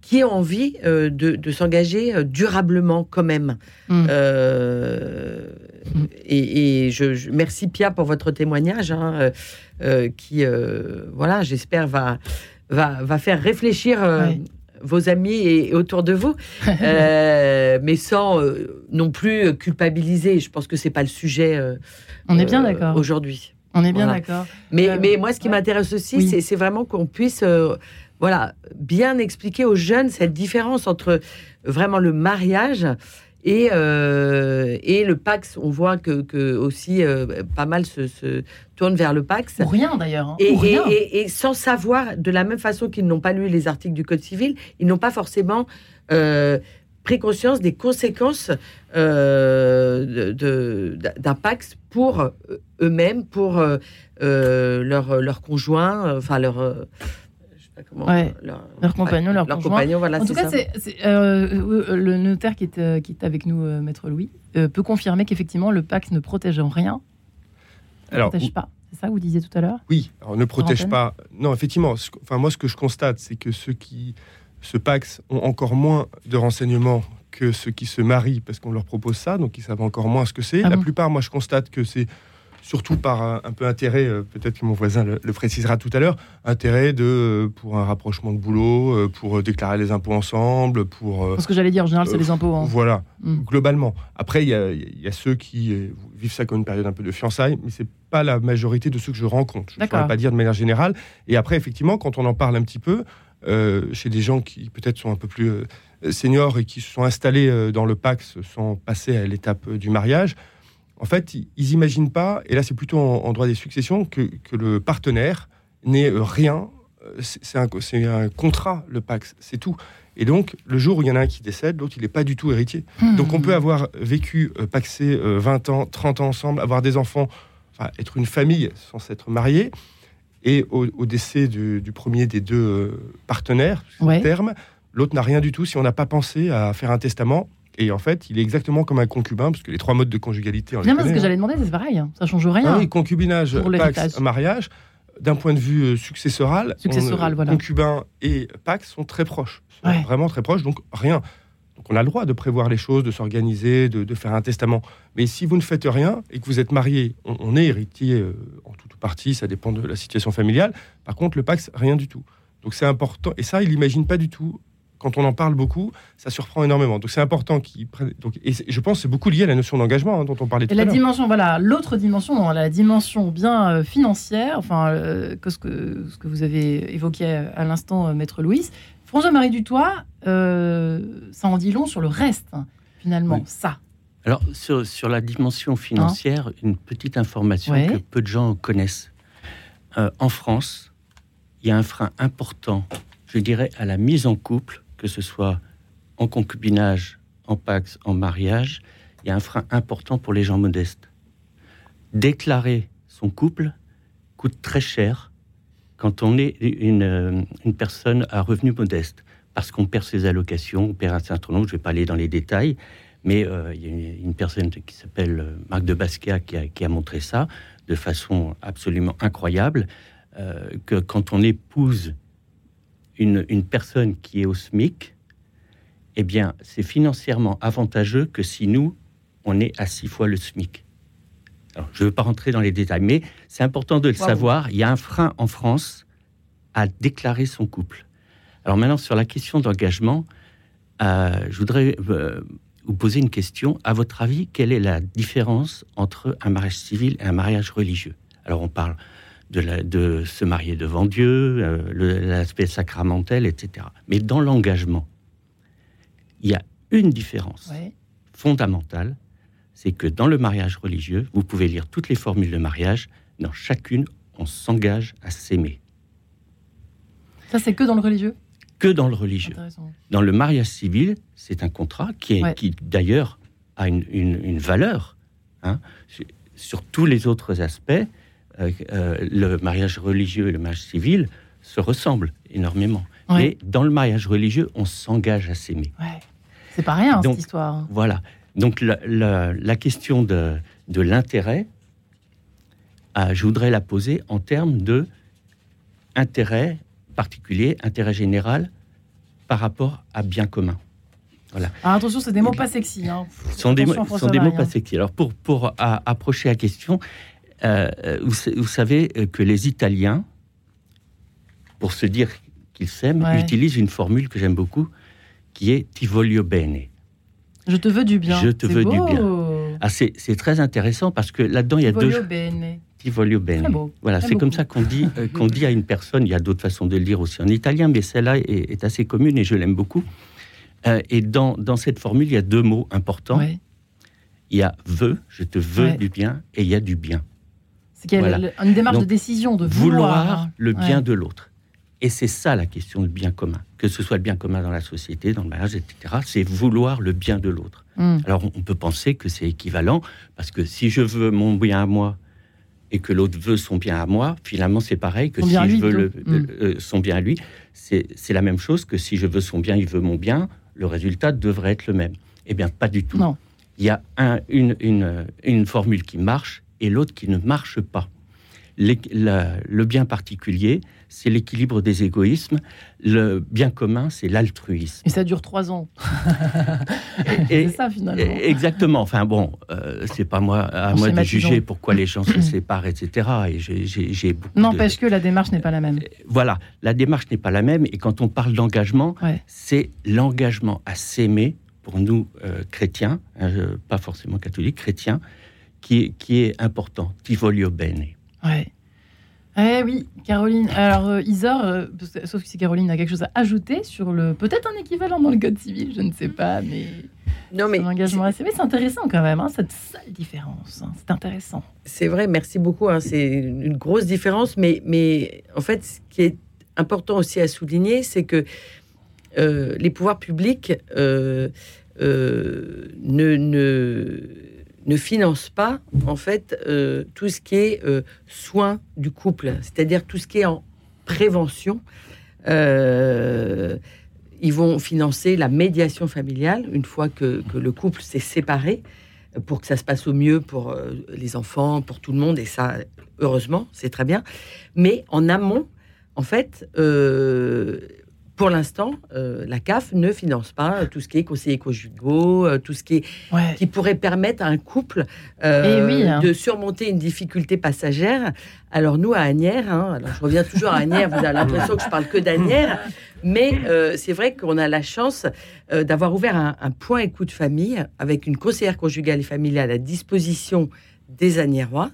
S5: qui ont envie euh, de, de s'engager euh, durablement quand même. Mm. Euh, et, je, merci Pia pour votre témoignage, hein, qui, voilà, j'espère va, va, va faire réfléchir. Vos amis et, autour de vous, mais sans non plus culpabiliser. Je pense que c'est pas le sujet.
S1: On est bien d'accord
S5: aujourd'hui.
S1: On est bien d'accord.
S5: Mais, euh, mais moi, ce qui m'intéresse aussi, c'est vraiment qu'on puisse euh, voilà, bien expliquer aux jeunes cette différence entre vraiment le mariage et, euh, et le Pax. On voit que, que aussi pas mal se, se, tourne vers le Pax.
S1: Ou rien d'ailleurs. Hein.
S5: Et, et, et, sans savoir, de la même façon qu'ils n'ont pas lu les articles du Code civil, ils n'ont pas forcément pris conscience des conséquences euh, d'un Pax pour euh, eux-mêmes, pour euh, euh, leur, leur conjoint, enfin leur.
S1: leur, compagnon, leur,
S5: compagnon, voilà,
S1: en tout cas, c'est, le notaire qui est, qui est avec nous, Maître Louis, peut confirmer qu'effectivement, le Pax ne protège en rien. Ne protège pas. C'est ça que vous disiez tout à l'heure?
S4: Oui, alors ne protège pas. Non, effectivement. Enfin, moi, ce que je constate, c'est que ceux qui ce Pax ont encore moins de renseignements que ceux qui se marient parce qu'on leur propose ça, donc ils savent encore moins ce que c'est. Ah la plupart, moi, je constate que c'est surtout par un, peu intérêt, euh, peut-être que mon voisin le, précisera tout à l'heure, intérêt de euh, pour un rapprochement de boulot, euh, pour déclarer les impôts ensemble, pour.
S1: Ce que j'allais dire, en général, c'est les impôts. Hein.
S4: Voilà, mm. globalement. Après, il y, a ceux qui vivent ça comme une période un peu de fiançailles, mais c'est pas la majorité de ceux que je rencontre. Je ne pourrais pas dire de manière générale. Et après, effectivement, quand on en parle un petit peu, chez des gens qui peut-être sont un peu plus euh, seniors et qui se sont installés euh, dans le Pax sans passer à l'étape du mariage, en fait, ils n'imaginent pas, et là c'est plutôt en, droit des successions, que, le partenaire n'est rien. C'est un, un, contrat, le Pax, c'est tout. Et donc, le jour où il y en a un qui décède, l'autre, il n'est pas du tout héritier. Hmm. Donc, on peut avoir vécu, paxé 20 ans, 30 ans ensemble, avoir des enfants, être une famille sans s'être marié. Et au, décès du, premier des deux euh, partenaires, terme, l'autre n'a rien du tout si on n'a pas pensé à faire un testament. Et en fait, il est exactement comme un concubin, parce que les trois modes de conjugalité.
S1: On ce que hein. j'allais demander, c'est pareil, hein. ça change rien.
S4: Ah oui, concubinage, pax, mariage. D'un point de vue euh, successoral,
S1: successoral voilà.
S4: concubin et pax sont très proches, vraiment très proches, donc rien. On a le droit de prévoir les choses, de s'organiser, de, faire un testament. Mais si vous ne faites rien et que vous êtes marié, on, est héritier euh, en toute partie, ça dépend de la situation familiale. Par contre, le Pax, rien du tout. Donc c'est important. Et ça, il n'imagine pas du tout quand on en parle beaucoup, ça surprend énormément. Donc c'est important qu'ils prennent. Donc, et je pense que c'est beaucoup lié à la notion d'engagement hein, dont on parlait tout
S1: et
S4: à
S1: l'heure. La dimension, voilà, l'autre dimension, la dimension bien euh, financière, enfin, euh, que ce, que ce que vous avez évoqué à l'instant, Maître Louis. François-Marie Dutoit, ça en dit long sur le reste, hein, finalement, ça.
S2: Alors, sur, sur, la dimension financière, une petite information que peu de gens connaissent. en France, il y a un frein important, je dirais, à la mise en couple que ce soit en concubinage, en pax, en mariage, il y a un frein important pour les gens modestes. Déclarer son couple coûte très cher quand on est une, euh, personne à revenu modeste, parce qu'on perd ses allocations, on perd un certain nombre, je ne vais pas aller dans les détails, mais euh, il y a une, personne qui s'appelle euh, Marc de Basquiat qui a, montré ça de façon absolument incroyable, que quand on épouse une, personne qui est au SMIC, eh bien, c'est financièrement avantageux que si nous, on est à six fois le SMIC. Alors, je ne veux pas rentrer dans les détails, mais c'est important de le savoir. Il y a un frein en France à déclarer son couple. Alors maintenant, sur la question d'engagement, euh, je voudrais euh, vous poser une question. À votre avis, quelle est la différence entre un mariage civil et un mariage religieux? Alors, on parle de, se marier devant Dieu, euh, l'aspect sacramentel, etc. Mais dans l'engagement, il y a une différence fondamentale, c'est que dans le mariage religieux, vous pouvez lire toutes les formules de mariage, dans chacune, on s'engage à s'aimer.
S1: Ça, c'est que dans le religieux?
S2: Que dans le religieux. Dans le mariage civil, c'est un contrat qui, qui d'ailleurs, a une, valeur. Hein, sur tous les autres aspects, euh, euh, le mariage religieux et le mariage civil se ressemblent énormément. Mais dans le mariage religieux, on s'engage à s'aimer.
S1: C'est pas rien, cette histoire.
S2: Voilà. Donc, la, question de, de l'intérêt, euh, je voudrais la poser en termes de intérêt particulier, intérêt général, par rapport à bien commun.
S1: Voilà. Alors attention, c'est des mots pas sexy. Hein.
S2: Ce sont des, mots, sont des mots pas sexy. Alors pour, pour approcher la question, euh, vous, savez euh, que les Italiens, pour se dire qu'ils s'aiment, utilisent une formule que j'aime beaucoup, qui est ti voglio bene.
S1: Je te veux du bien.
S2: Je te veux du bien. Ah, c'est très intéressant parce que là-dedans, il y a deux.
S1: Bene.
S2: Ti voglio bene. Voilà, c'est comme ça qu'on dit, euh, qu'on dit à une personne. Il y a d'autres façons de le dire aussi en italien, mais celle-là est, assez commune et je l'aime beaucoup. et dans, dans, cette formule, il y a deux mots importants. Il y a veux, je te veux du bien, et il y a du bien.
S1: C'est qu'il y a une démarche de décision, de vouloir,
S2: le bien de l'autre. Et c'est ça la question du bien commun. Que ce soit le bien commun dans la société, dans le mariage, etc., c'est vouloir le bien de l'autre. Hmm. Alors on peut penser que c'est équivalent, parce que si je veux mon bien à moi et que l'autre veut son bien à moi, finalement c'est pareil que si je veux le, euh, son bien à lui, c'est la même chose que si je veux son bien, il veut mon bien, le résultat devrait être le même. Eh bien, pas du tout.
S1: Non.
S2: Il y a un, une, une, une formule qui marche et l'autre qui ne marche pas. le bien particulier, c'est l'équilibre des égoïsmes. Le bien commun, c'est l'altruisme.
S1: Et ça dure trois ans. c'est ça finalement.
S2: Exactement. Enfin bon, euh, c'est pas moi à moi de juger pourquoi les gens se séparent, etc. Et j'ai
S1: N'empêche que la démarche n'est pas la même.
S2: Voilà, la démarche n'est pas la même. Et quand on parle d'engagement, c'est l'engagement à s'aimer pour nous euh, chrétiens, hein, pas forcément catholiques, chrétiens, qui est, important. Tivolio bene.
S1: Ouais. Eh oui, Caroline. Alors, euh, Isor, euh, sauf que si Caroline a quelque chose à ajouter sur le. Peut-être un équivalent dans le code civil, je ne sais pas, mais.
S5: Non, mais.
S1: engagement assez. Mais c'est intéressant quand même, hein, cette seule différence. Hein, c'est intéressant.
S5: C'est vrai, merci beaucoup. Hein, c'est une grosse différence, mais, mais en fait, ce qui est important aussi à souligner, c'est que euh, les pouvoirs publics ne. ne ne finance pas en fait euh, tout ce qui est euh, soin du couple, c'est-à-dire tout ce qui est en prévention. Euh, ils vont financer la médiation familiale une fois que, le couple s'est séparé pour que ça se passe au mieux pour les enfants, pour tout le monde, et ça, heureusement, c'est très bien. Mais en amont, en fait, pour l'instant, euh, la CAF ne finance pas tout ce qui est conseiller conjugaux, euh, tout ce qui, est, qui pourrait permettre à un couple euh, eh hein. de surmonter une difficulté passagère. Alors nous, à Agnières, hein, alors je reviens toujours à Agnières, vous avez l'impression que je parle que d'Agnières, mais c'est vrai qu'on a la chance d'avoir ouvert un, point écoute famille avec une conseillère conjugale et familiale à disposition des Agniérois.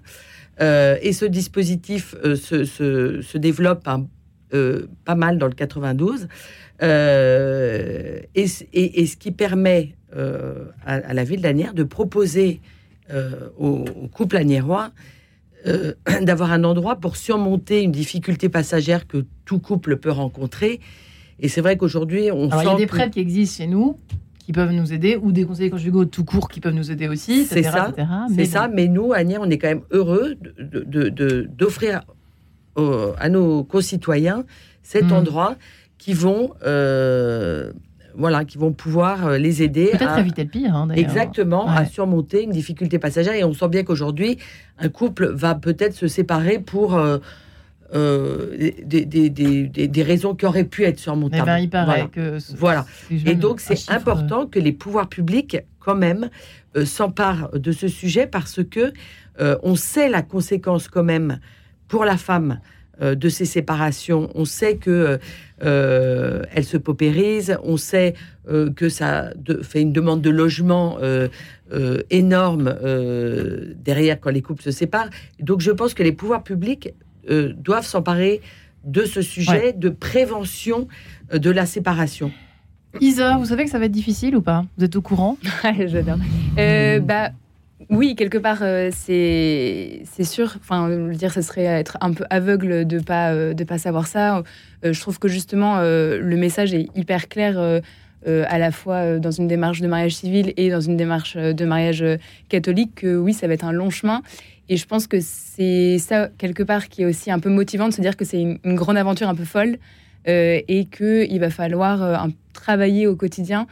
S5: et ce dispositif se, se, se, développe un euh, pas mal dans le 92, euh, et, ce qui permet euh, à, la ville d'Anières de proposer au, couple aniérois d'avoir un endroit pour surmonter une difficulté passagère que tout couple peut rencontrer. Et c'est vrai qu'aujourd'hui, on
S1: Alors, il y a des prêtres qui existent chez nous qui peuvent nous aider, ou des conseillers conjugaux tout court qui peuvent nous aider aussi,
S5: C'est ça, c'est ça. Mais nous, à on est quand même heureux d'offrir à nos concitoyens cet hmm. endroit qui vont, euh, voilà, qui vont pouvoir euh, les aider.
S1: Peut-être éviter le pire. Hein,
S5: exactement, à surmonter une difficulté passagère. Et on sent bien qu'aujourd'hui, un couple va peut-être se séparer pour euh, des, des, des, des, raisons qui auraient pu être surmontables.
S1: Eh ben, il paraît
S5: voilà. que. Voilà. Et donc, c'est important que les pouvoirs publics, quand même, s'emparent de ce sujet parce que on sait la conséquence, quand même, pour la femme euh, de ces séparations. On sait que euh, elle se paupérise, on sait euh, que ça fait une demande de logement énorme derrière quand les couples se séparent. Donc je pense que les pouvoirs publics doivent s'emparer de ce sujet de prévention de la séparation.
S1: Isa, vous savez que ça va être difficile ou pas? Vous êtes au courant?
S3: J'adore. bah, oui, quelque part, euh, c'est sûr. Enfin, dire, ce serait être un peu aveugle de pas euh, pas savoir ça. Euh, je trouve que justement, le message est hyper clair. à la fois dans une démarche de mariage civil et dans une démarche de mariage catholique, que oui, ça va être un long chemin. Et je pense que c'est ça, quelque part, qui est aussi un peu motivant de se dire que c'est une, grande aventure un peu folle et qu'il va falloir travailler au quotidien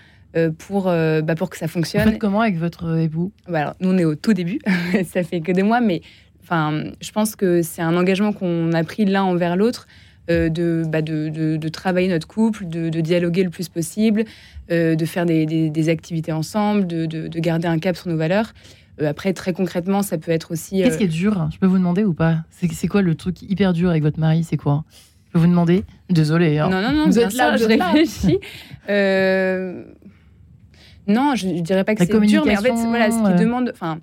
S3: pour, euh, bah, pour que ça fonctionne.
S1: Vous faites comment avec votre époux?
S3: Bah, alors, Nous, on est au tout début, ça fait que des mois, mais enfin, je pense que c'est un engagement qu'on a pris l'un envers l'autre. Euh, de, bah, de, de, travailler notre couple, de, dialoguer le plus possible, de faire des, des, activités ensemble, de, garder un cap sur nos valeurs. après, très concrètement, ça peut être aussi.
S1: Qu'est-ce qui est dur? Je peux vous demander ou pas? C'est quoi le truc hyper dur avec votre mari? C'est quoi? Je peux vous demander? Désolée. Hein.
S3: Non, non, non, vous êtes là, je réfléchis. Non, je, ne dirais pas que c'est dur, mais en fait, voilà, ce qui demande, enfin,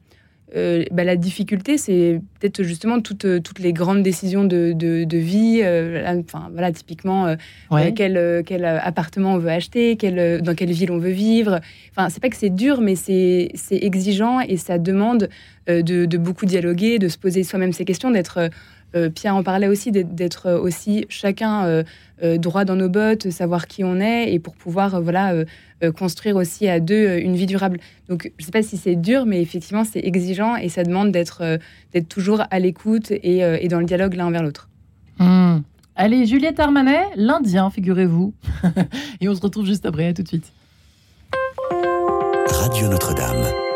S3: euh, bah, la difficulté, c'est peut-être justement toutes, euh, toutes les grandes décisions de, de, vie. Euh, enfin, voilà, typiquement, quel, quel appartement on veut acheter, quel, dans quelle ville on veut vivre. Enfin, c'est pas que c'est dur, mais c'est exigeant et ça demande de, de, beaucoup dialoguer, de se poser soi-même ces questions, d'être euh, Pierre en parlait aussi, d'être aussi chacun euh, euh, droit dans nos bottes, savoir qui on est et pour pouvoir voilà construire aussi à deux une vie durable. Donc je ne sais pas si c'est dur, mais effectivement c'est exigeant et ça demande d'être d'être toujours à l'écoute et, dans le dialogue l'un vers l'autre.
S1: Hmm. Allez, Juliette Armanet, l'Indien, figurez-vous. et on se retrouve juste après, à tout de suite.
S9: Radio Notre-Dame.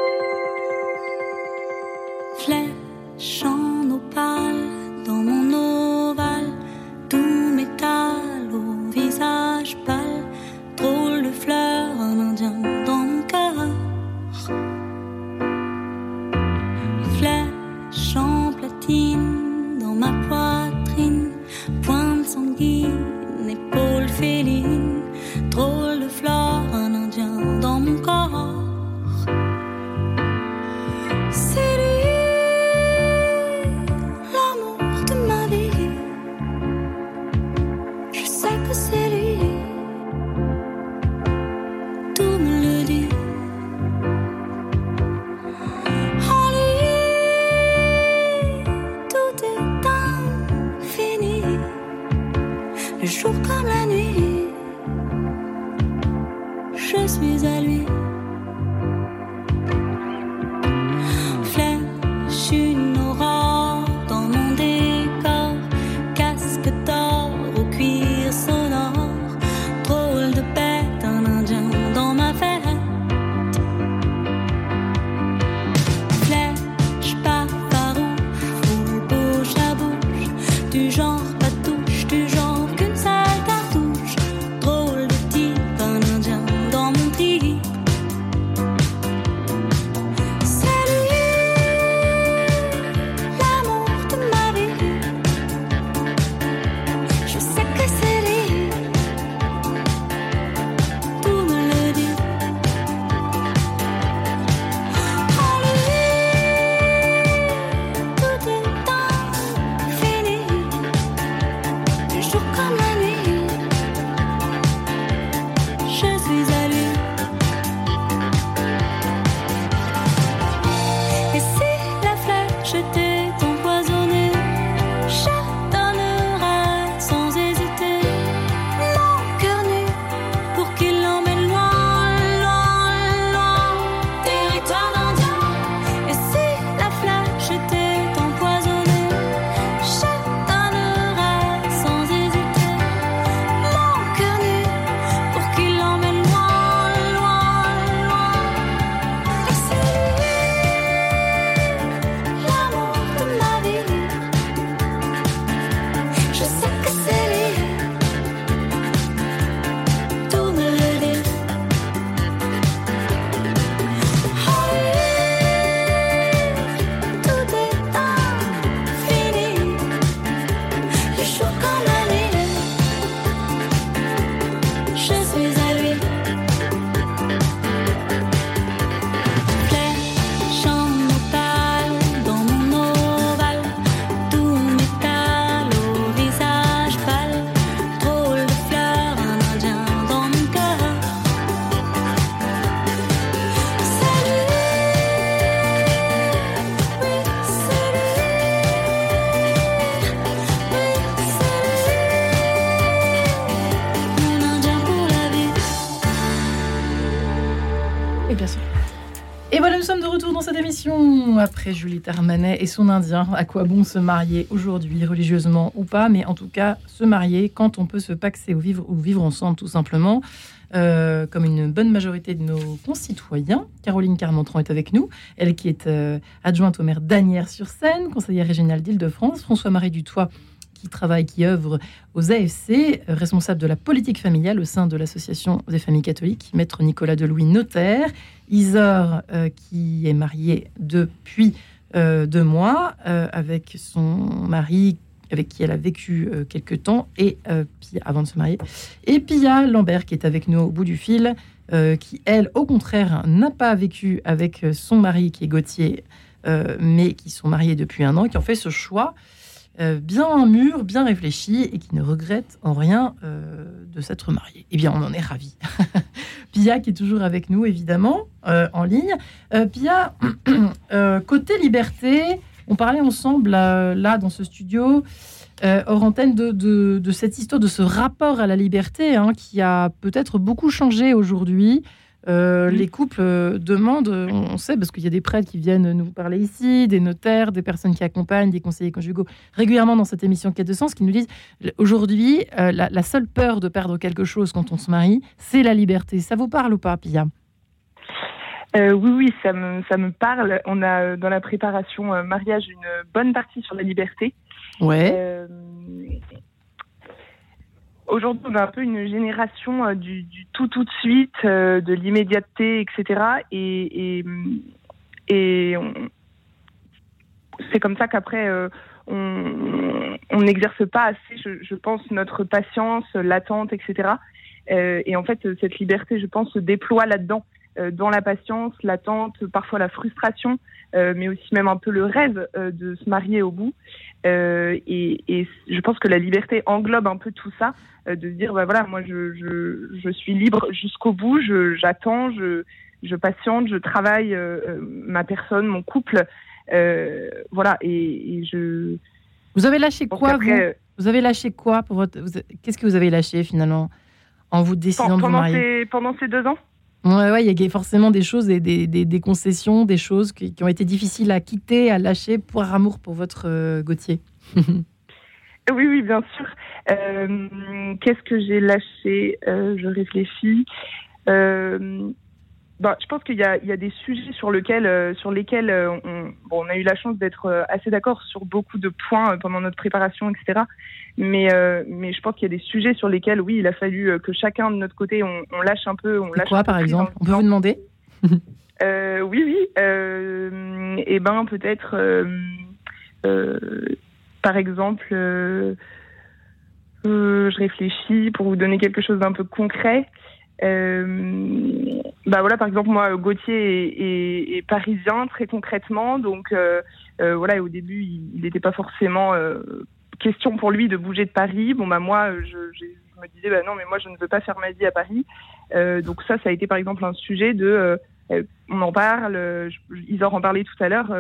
S1: Après Julie Termanet et son Indien. À quoi bon se marier aujourd'hui, religieusement ou pas, mais en tout cas se marier quand on peut se paxer ou vivre, ou ensemble tout simplement. Euh, comme une bonne majorité de nos concitoyens. Caroline Carmentran est avec nous, elle qui est euh, adjointe au maire d'Anières-sur-Seine, conseillère régionale d'Île-de-France. François-Marie Dutoit, qui travaille, qui œuvre aux AFC, responsable de la politique familiale au sein de l'Association des familles catholiques, maître Nicolas Delouis, notaire, Isor, euh, qui est marié depuis euh, deux mois euh, avec son mari avec qui elle a vécu quelques temps et avant de se marier. Et Pia Lambert qui est avec nous au bout du fil, qui elle, au contraire, n'a pas vécu avec son mari qui est Gauthier, mais qui sont mariés depuis un an, qui ont fait ce choix euh, bien mûr, bien réfléchi et qui ne regrette en rien euh, de s'être marié. Eh bien, on en est ravis. Pia qui est toujours avec nous, évidemment, euh, en ligne. Pia, côté liberté, on parlait ensemble là, dans ce studio, hors antenne, de, cette histoire, de ce rapport à la liberté hein, qui a peut-être beaucoup changé aujourd'hui. Euh, les couples euh, demandent, on sait, parce qu'il y a des prêtres qui viennent nous parler ici, des notaires, des personnes qui accompagnent, des conseillers conjugaux, régulièrement dans cette émission Quête de sens, qui nous disent aujourd'hui, euh, la, seule peur de perdre quelque chose quand on se marie, c'est la liberté. Ça vous parle ou pas, Pia?
S10: Oui, oui, ça me, ça me parle. On a dans la préparation mariage une bonne partie sur la liberté.
S1: Ouais.
S10: Aujourd'hui, on a un peu une génération euh, du, tout tout de suite, euh, de l'immédiateté, etc. Et, et, c'est comme ça qu'après, euh, on n'exerce pas assez, je, pense, notre patience, l'attente, etc. et en fait, cette liberté, je pense, se déploie là-dedans. Euh, dans la patience, l'attente, parfois la frustration, euh, mais aussi même un peu le rêve euh, de se marier au bout. Et, et, je pense que la liberté englobe un peu tout ça, de se dire, bah voilà, moi je, je, je suis libre jusqu'au bout, j'attends, je, je, patiente, je travaille ma personne, mon couple, voilà, et, je.
S1: Vous avez lâché quoi vous, vous avez lâché quoi pour votre Qu'est-ce que vous avez lâché finalement en vous décidant
S10: de
S1: vous marier?
S10: Pendant ces deux ans?
S1: Ouais, ouais, il y a forcément des choses, des, concessions, des choses qui, ont été difficiles à quitter, à lâcher pour amour pour votre euh, Gauthier.
S10: oui, oui, bien sûr. Euh, qu'est-ce que j'ai lâché? Euh, Je réfléchis. Bah, je pense qu'il y, y, a des sujets sur, lequel, sur lesquels on, bon, on, a eu la chance d'être assez d'accord sur beaucoup de points pendant notre préparation, etc. Mais, euh, mais je pense qu'il y a des sujets sur lesquels, oui, il a fallu euh, que chacun de notre côté, on, on lâche un peu. On lâche
S1: quoi, par exemple On peut vous demander
S10: euh, Oui, oui. Euh, et eh ben, peut-être, par exemple, je réfléchis pour vous donner quelque chose d'un peu concret. bah voilà, par exemple, moi, Gauthier est, est, parisien très concrètement, donc voilà, au début, il n'était pas forcément question pour lui de bouger de Paris. Bon, bah, moi, euh, je, me disais, bah, non, mais moi, je ne veux pas faire ma vie à Paris. Euh, donc, ça, ça a été par exemple un sujet de. Euh, on en parle, Isor en parlait tout à l'heure,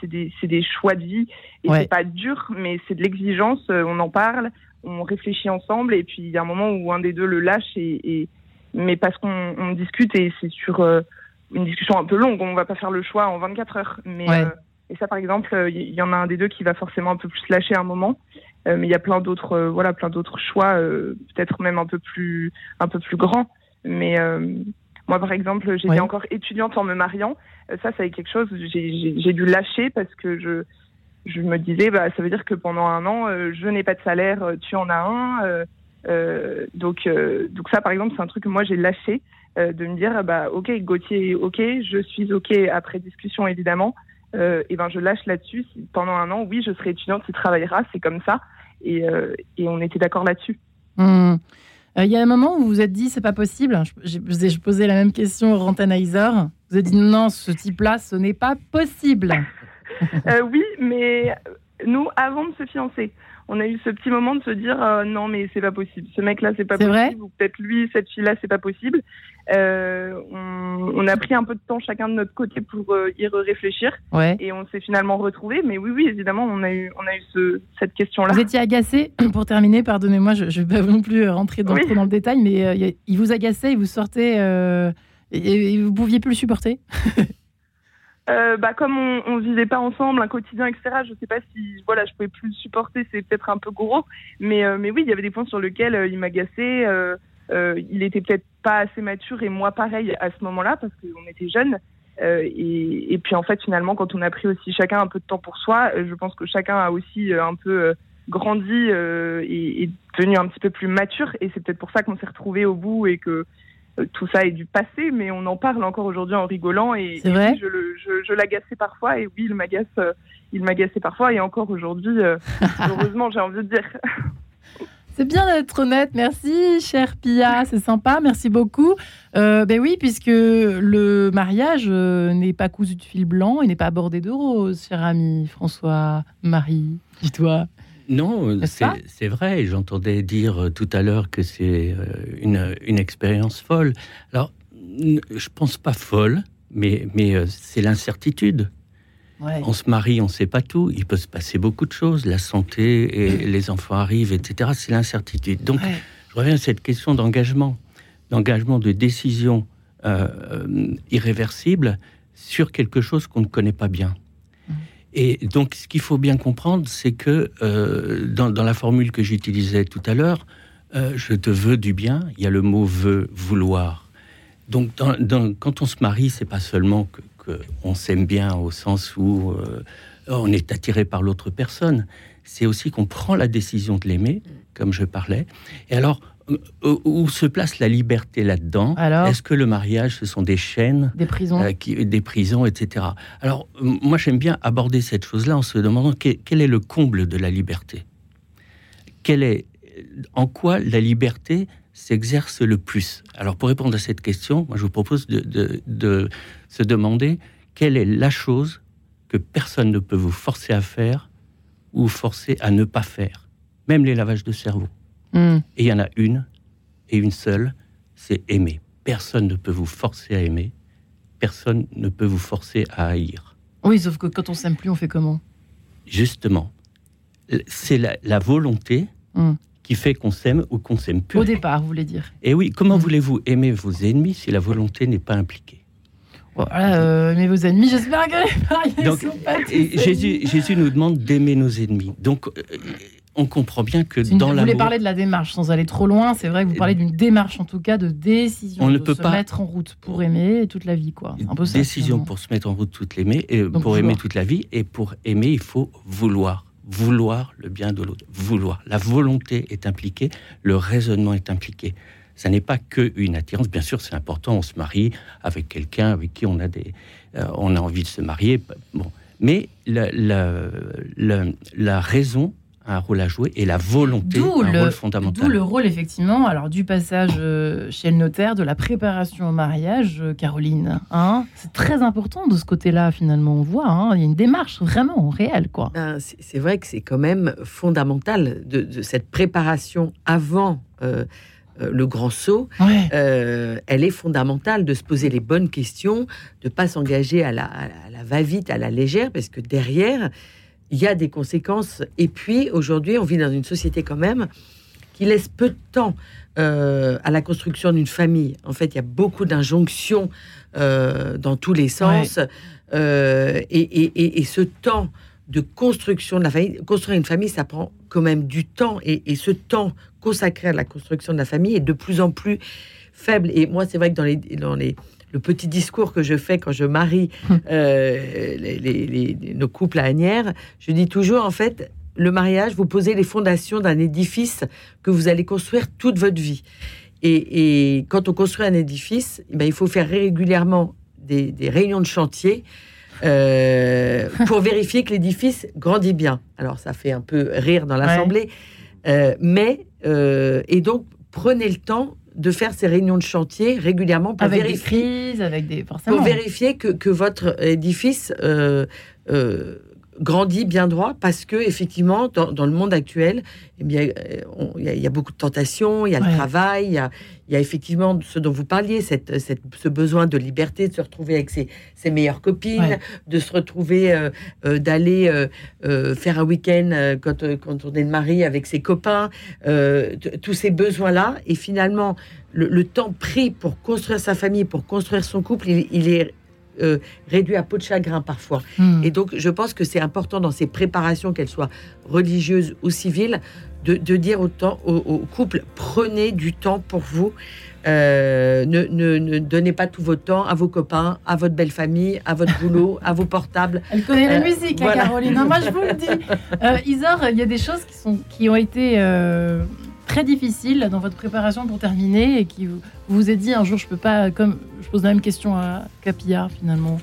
S10: c'est des, des, choix de vie et c'est pas dur, mais c'est de l'exigence. on en parle, on réfléchit ensemble et puis il y a un moment où un des deux le lâche et, mais parce qu'on discute et c'est sur une discussion un peu longue, on va pas faire le choix en 24 heures, mais et ça, par exemple, il euh, y en a un des deux qui va forcément un peu plus lâcher à un moment. Euh, mais il y a plein d'autres, euh, voilà, plein d'autres choix, peut-être même un peu plus, un peu plus grands. Mais moi, par exemple, j'étais encore étudiante en me mariant. ça, ça a été quelque chose. J'ai dû lâcher parce que je, je me disais, bah, ça veut dire que pendant un an, je n'ai pas de salaire, tu en as un. Euh, donc, donc ça, par exemple, c'est un truc que moi j'ai lâché de me dire, bah, ok, Gauthier, ok, je suis ok après discussion évidemment, euh, et ben je lâche là-dessus. Pendant un an, oui, je serai étudiante, tu travaillera, c'est comme ça. Et, euh, et on était d'accord là-dessus.
S1: Hmm. Euh, il y a un moment où vous vous êtes dit, c'est pas possible. Je, je, posais la même question au Rentanizer. Vous avez dit, non, ce type-là, ce n'est pas possible.
S10: oui, mais nous, avant de se fiancer, on a eu ce petit moment de se dire euh, non mais c'est pas possible. Ce mec là c'est pas possible. Ou peut-être lui cette fille là c'est pas possible. Euh, on, a pris un peu de temps chacun de notre côté pour euh, y réfléchir. Et on s'est finalement retrouvés. Mais oui oui évidemment on a eu on a eu ce, cette question là
S1: vous étiez agacé pour terminer pardonnez-moi je, ne vais pas non plus rentrer dans, dans le détail mais il vous agaçait il vous sortait Et, vous pouviez plus le supporter
S10: euh, bah, comme on, ne vivait pas ensemble, un quotidien, etc. Je sais pas si voilà, je pouvais plus le supporter, c'est peut-être un peu gros, mais mais oui, il y avait des points sur lesquels il m'agaçait. il était peut-être pas assez mature et moi pareil à ce moment-là parce qu'on était jeunes. Et, et, puis en fait finalement quand on a pris aussi chacun un peu de temps pour soi, je pense que chacun a aussi un peu grandi euh, et, devenu un petit peu plus mature. Et c'est peut-être pour ça qu'on s'est retrouvé au bout et que euh, tout ça est du passé, mais on en parle encore aujourd'hui en rigolant. Et,
S1: vrai
S10: je, je, je l'agaçais parfois, et oui, il m'agace, euh, il m'agaçait parfois, et encore aujourd'hui, heureusement, j'ai envie de dire.
S1: C'est bien d'être honnête. Merci, cher Pia. C'est sympa. Merci beaucoup. ben oui, puisque le mariage n'est pas cousu de fil blanc et n'est pas bordé de roses, cher ami François, Marie. Dis-toi.
S2: Non, c'est vrai. J'entendais dire euh, tout à l'heure que c'est euh, une, une, expérience folle. Alors, je pense pas folle, mais, mais euh, c'est l'incertitude. On se marie, on ne sait pas tout. Il peut se passer beaucoup de choses. La santé, et les enfants arrivent, etc. C'est l'incertitude. Donc, je reviens à cette question d'engagement, d'engagement, de décision irréversible sur quelque chose qu'on ne connaît pas bien. Et donc, ce qu'il faut bien comprendre, c'est que euh, dans, la formule que j'utilisais tout à l'heure, euh, je te veux du bien, il y a le mot veut, vouloir. Donc, quand on se marie, c'est pas seulement qu'on s'aime bien au sens où euh, on est attiré par l'autre personne, c'est aussi qu'on prend la décision de l'aimer, comme je parlais. Et alors, où se place la liberté là-dedans Est-ce que le mariage, ce sont des chaînes,
S1: des prisons, euh,
S2: des prisons, etc. Alors, moi, j'aime bien aborder cette chose-là en se demandant quel, est le comble de la liberté? Quel est, en quoi la liberté s'exerce le plus? Alors, pour répondre à cette question, moi, je vous propose de, de se demander quelle est la chose que personne ne peut vous forcer à faire ou forcer à ne pas faire, même les lavages de cerveau. Hmm. Et il y en a une, et une seule, c'est aimer. Personne ne peut vous forcer à aimer, personne ne peut vous forcer à haïr.
S1: Oui, sauf que quand on s'aime plus, on fait comment?
S2: Justement, c'est la, volonté hmm. qui fait qu'on s'aime ou qu'on s'aime plus.
S1: Au départ, vous voulez dire?
S2: Et oui, comment hmm. voulez-vous aimer vos ennemis si la volonté n'est pas impliquée?
S1: Voilà, euh, aimez vos ennemis, j'espère que les
S2: Donc, Jésus, Jésus, nous demande d'aimer nos ennemis. Donc, euh, on comprend bien que dans
S1: l'amour... Vous voulez parler de la démarche sans aller trop loin. C'est vrai que vous parlez d'une démarche, en tout cas, de décision.
S2: On
S1: ne
S2: peut
S1: se
S2: pas
S1: mettre en route pour aimer toute la vie, quoi.
S2: Un peu décision pour se mettre en route toute l'aimer, et pour aimer toute la vie. Et pour aimer, il faut vouloir, vouloir le bien de l'autre, vouloir. La volonté est impliquée, le raisonnement est impliqué. Ça n'est pas que une attirance. Bien sûr, c'est important. On se marie avec quelqu'un avec qui on a des, euh, on a envie de se marier. Bon, mais la, la, la raison un rôle à jouer et la volonté un rôle fondamental.
S1: D'où le rôle effectivement, alors du passage euh, chez le notaire, de la préparation au mariage, euh, Caroline. Hein c'est très important de ce côté-là finalement. On voit, hein, il y a une démarche vraiment réelle, quoi.
S5: Ben, c'est vrai que c'est quand même fondamental de, cette préparation avant. Euh, le grand saut, elle est fondamentale de se poser les bonnes questions, de pas s'engager à la, à la va-vite, à la légère, parce que derrière, il y a des conséquences. Et puis, aujourd'hui, on vit dans une société quand même qui laisse peu de temps euh, à la construction d'une famille. En fait, il y a beaucoup d'injonctions euh, dans tous les sens. Euh, et, ce temps de construction de la famille, construire une famille, ça prend quand même du temps. Et, ce temps consacré à la construction de la famille est de plus en plus faible. Et moi, c'est vrai que dans les, dans les le petit discours que je fais quand je marie euh, nos couples à Agnières, je dis toujours, en fait, le mariage, vous posez les fondations d'un édifice que vous allez construire toute votre vie. Et, quand on construit un édifice, eh ben, il faut faire régulièrement des, réunions de chantier euh, pour vérifier que l'édifice grandit bien. Alors, ça fait un peu rire dans l'Assemblée. Euh, mais, et donc, prenez le temps de faire ces réunions de chantier régulièrement pour
S1: avec
S5: vérifier,
S1: des avec des
S5: pour vérifier que, que votre édifice euh, euh, grandit bien droit parce que effectivement dans, le monde actuel eh bien euh, il y, a beaucoup de tentations il y a le travail il y a, y a, effectivement ce dont vous parliez cette, cette, ce besoin de liberté de se retrouver avec ses, ses meilleures copines de se retrouver euh, euh, d'aller faire un week-end quand, quand on est mari avec ses copains tous ces besoins là et finalement le, temps pris pour construire sa famille pour construire son couple il, il est euh, réduit à peau de chagrin parfois. Hmm. Et donc, je pense que c'est important dans ces préparations, qu'elles soient religieuses ou civiles, de, dire au, temps, au, couple, prenez du temps pour vous. Euh, ne, ne, donnez pas tout votre temps à vos copains, à votre belle famille, à votre boulot, à vos portables.
S1: Elle connaît la euh, musique, hein, Caroline. moi, je vous le dis. Isor, il y a des choses qui, sont, qui ont été très difficiles dans votre préparation pour terminer et qui vous, vous a dit un jour, je peux pas, comme je pose la même question à Capilla finalement.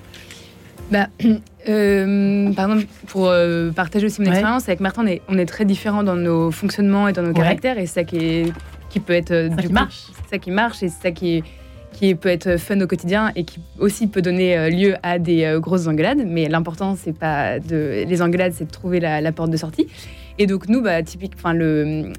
S3: Bah, euh, par exemple, pour euh, partager aussi mon expérience, avec Martin, on est, on est, très différents dans nos fonctionnements et dans nos caractères, et c'est ça qui, est, qui peut être
S1: euh, ça qui marche.
S3: ça qui marche, et c'est ça qui, qui peut être fun au quotidien et qui aussi peut donner lieu à des grosses engueulades. Mais l'important, c'est pas de les engueulades, c'est de trouver la, la, porte de sortie. Et donc nous, bah, typique, enfin le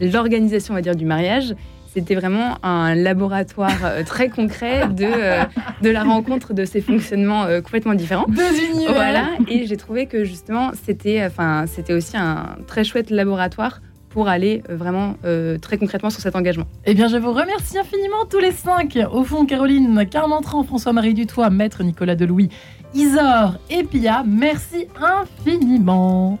S3: l'organisation, on va dire, du mariage, c'était vraiment un laboratoire euh, très concret de, euh, de la rencontre de ces fonctionnements euh, complètement différents.
S1: Deux
S3: Voilà, et j'ai trouvé que justement, c'était enfin, c'était aussi un très chouette laboratoire pour aller vraiment très concrètement sur cet engagement.
S1: Eh bien, je vous remercie infiniment tous les cinq. Au fond, Caroline Carmentran, François-Marie Dutoit, Maître Nicolas Delouis, Isor et Pia, merci infiniment.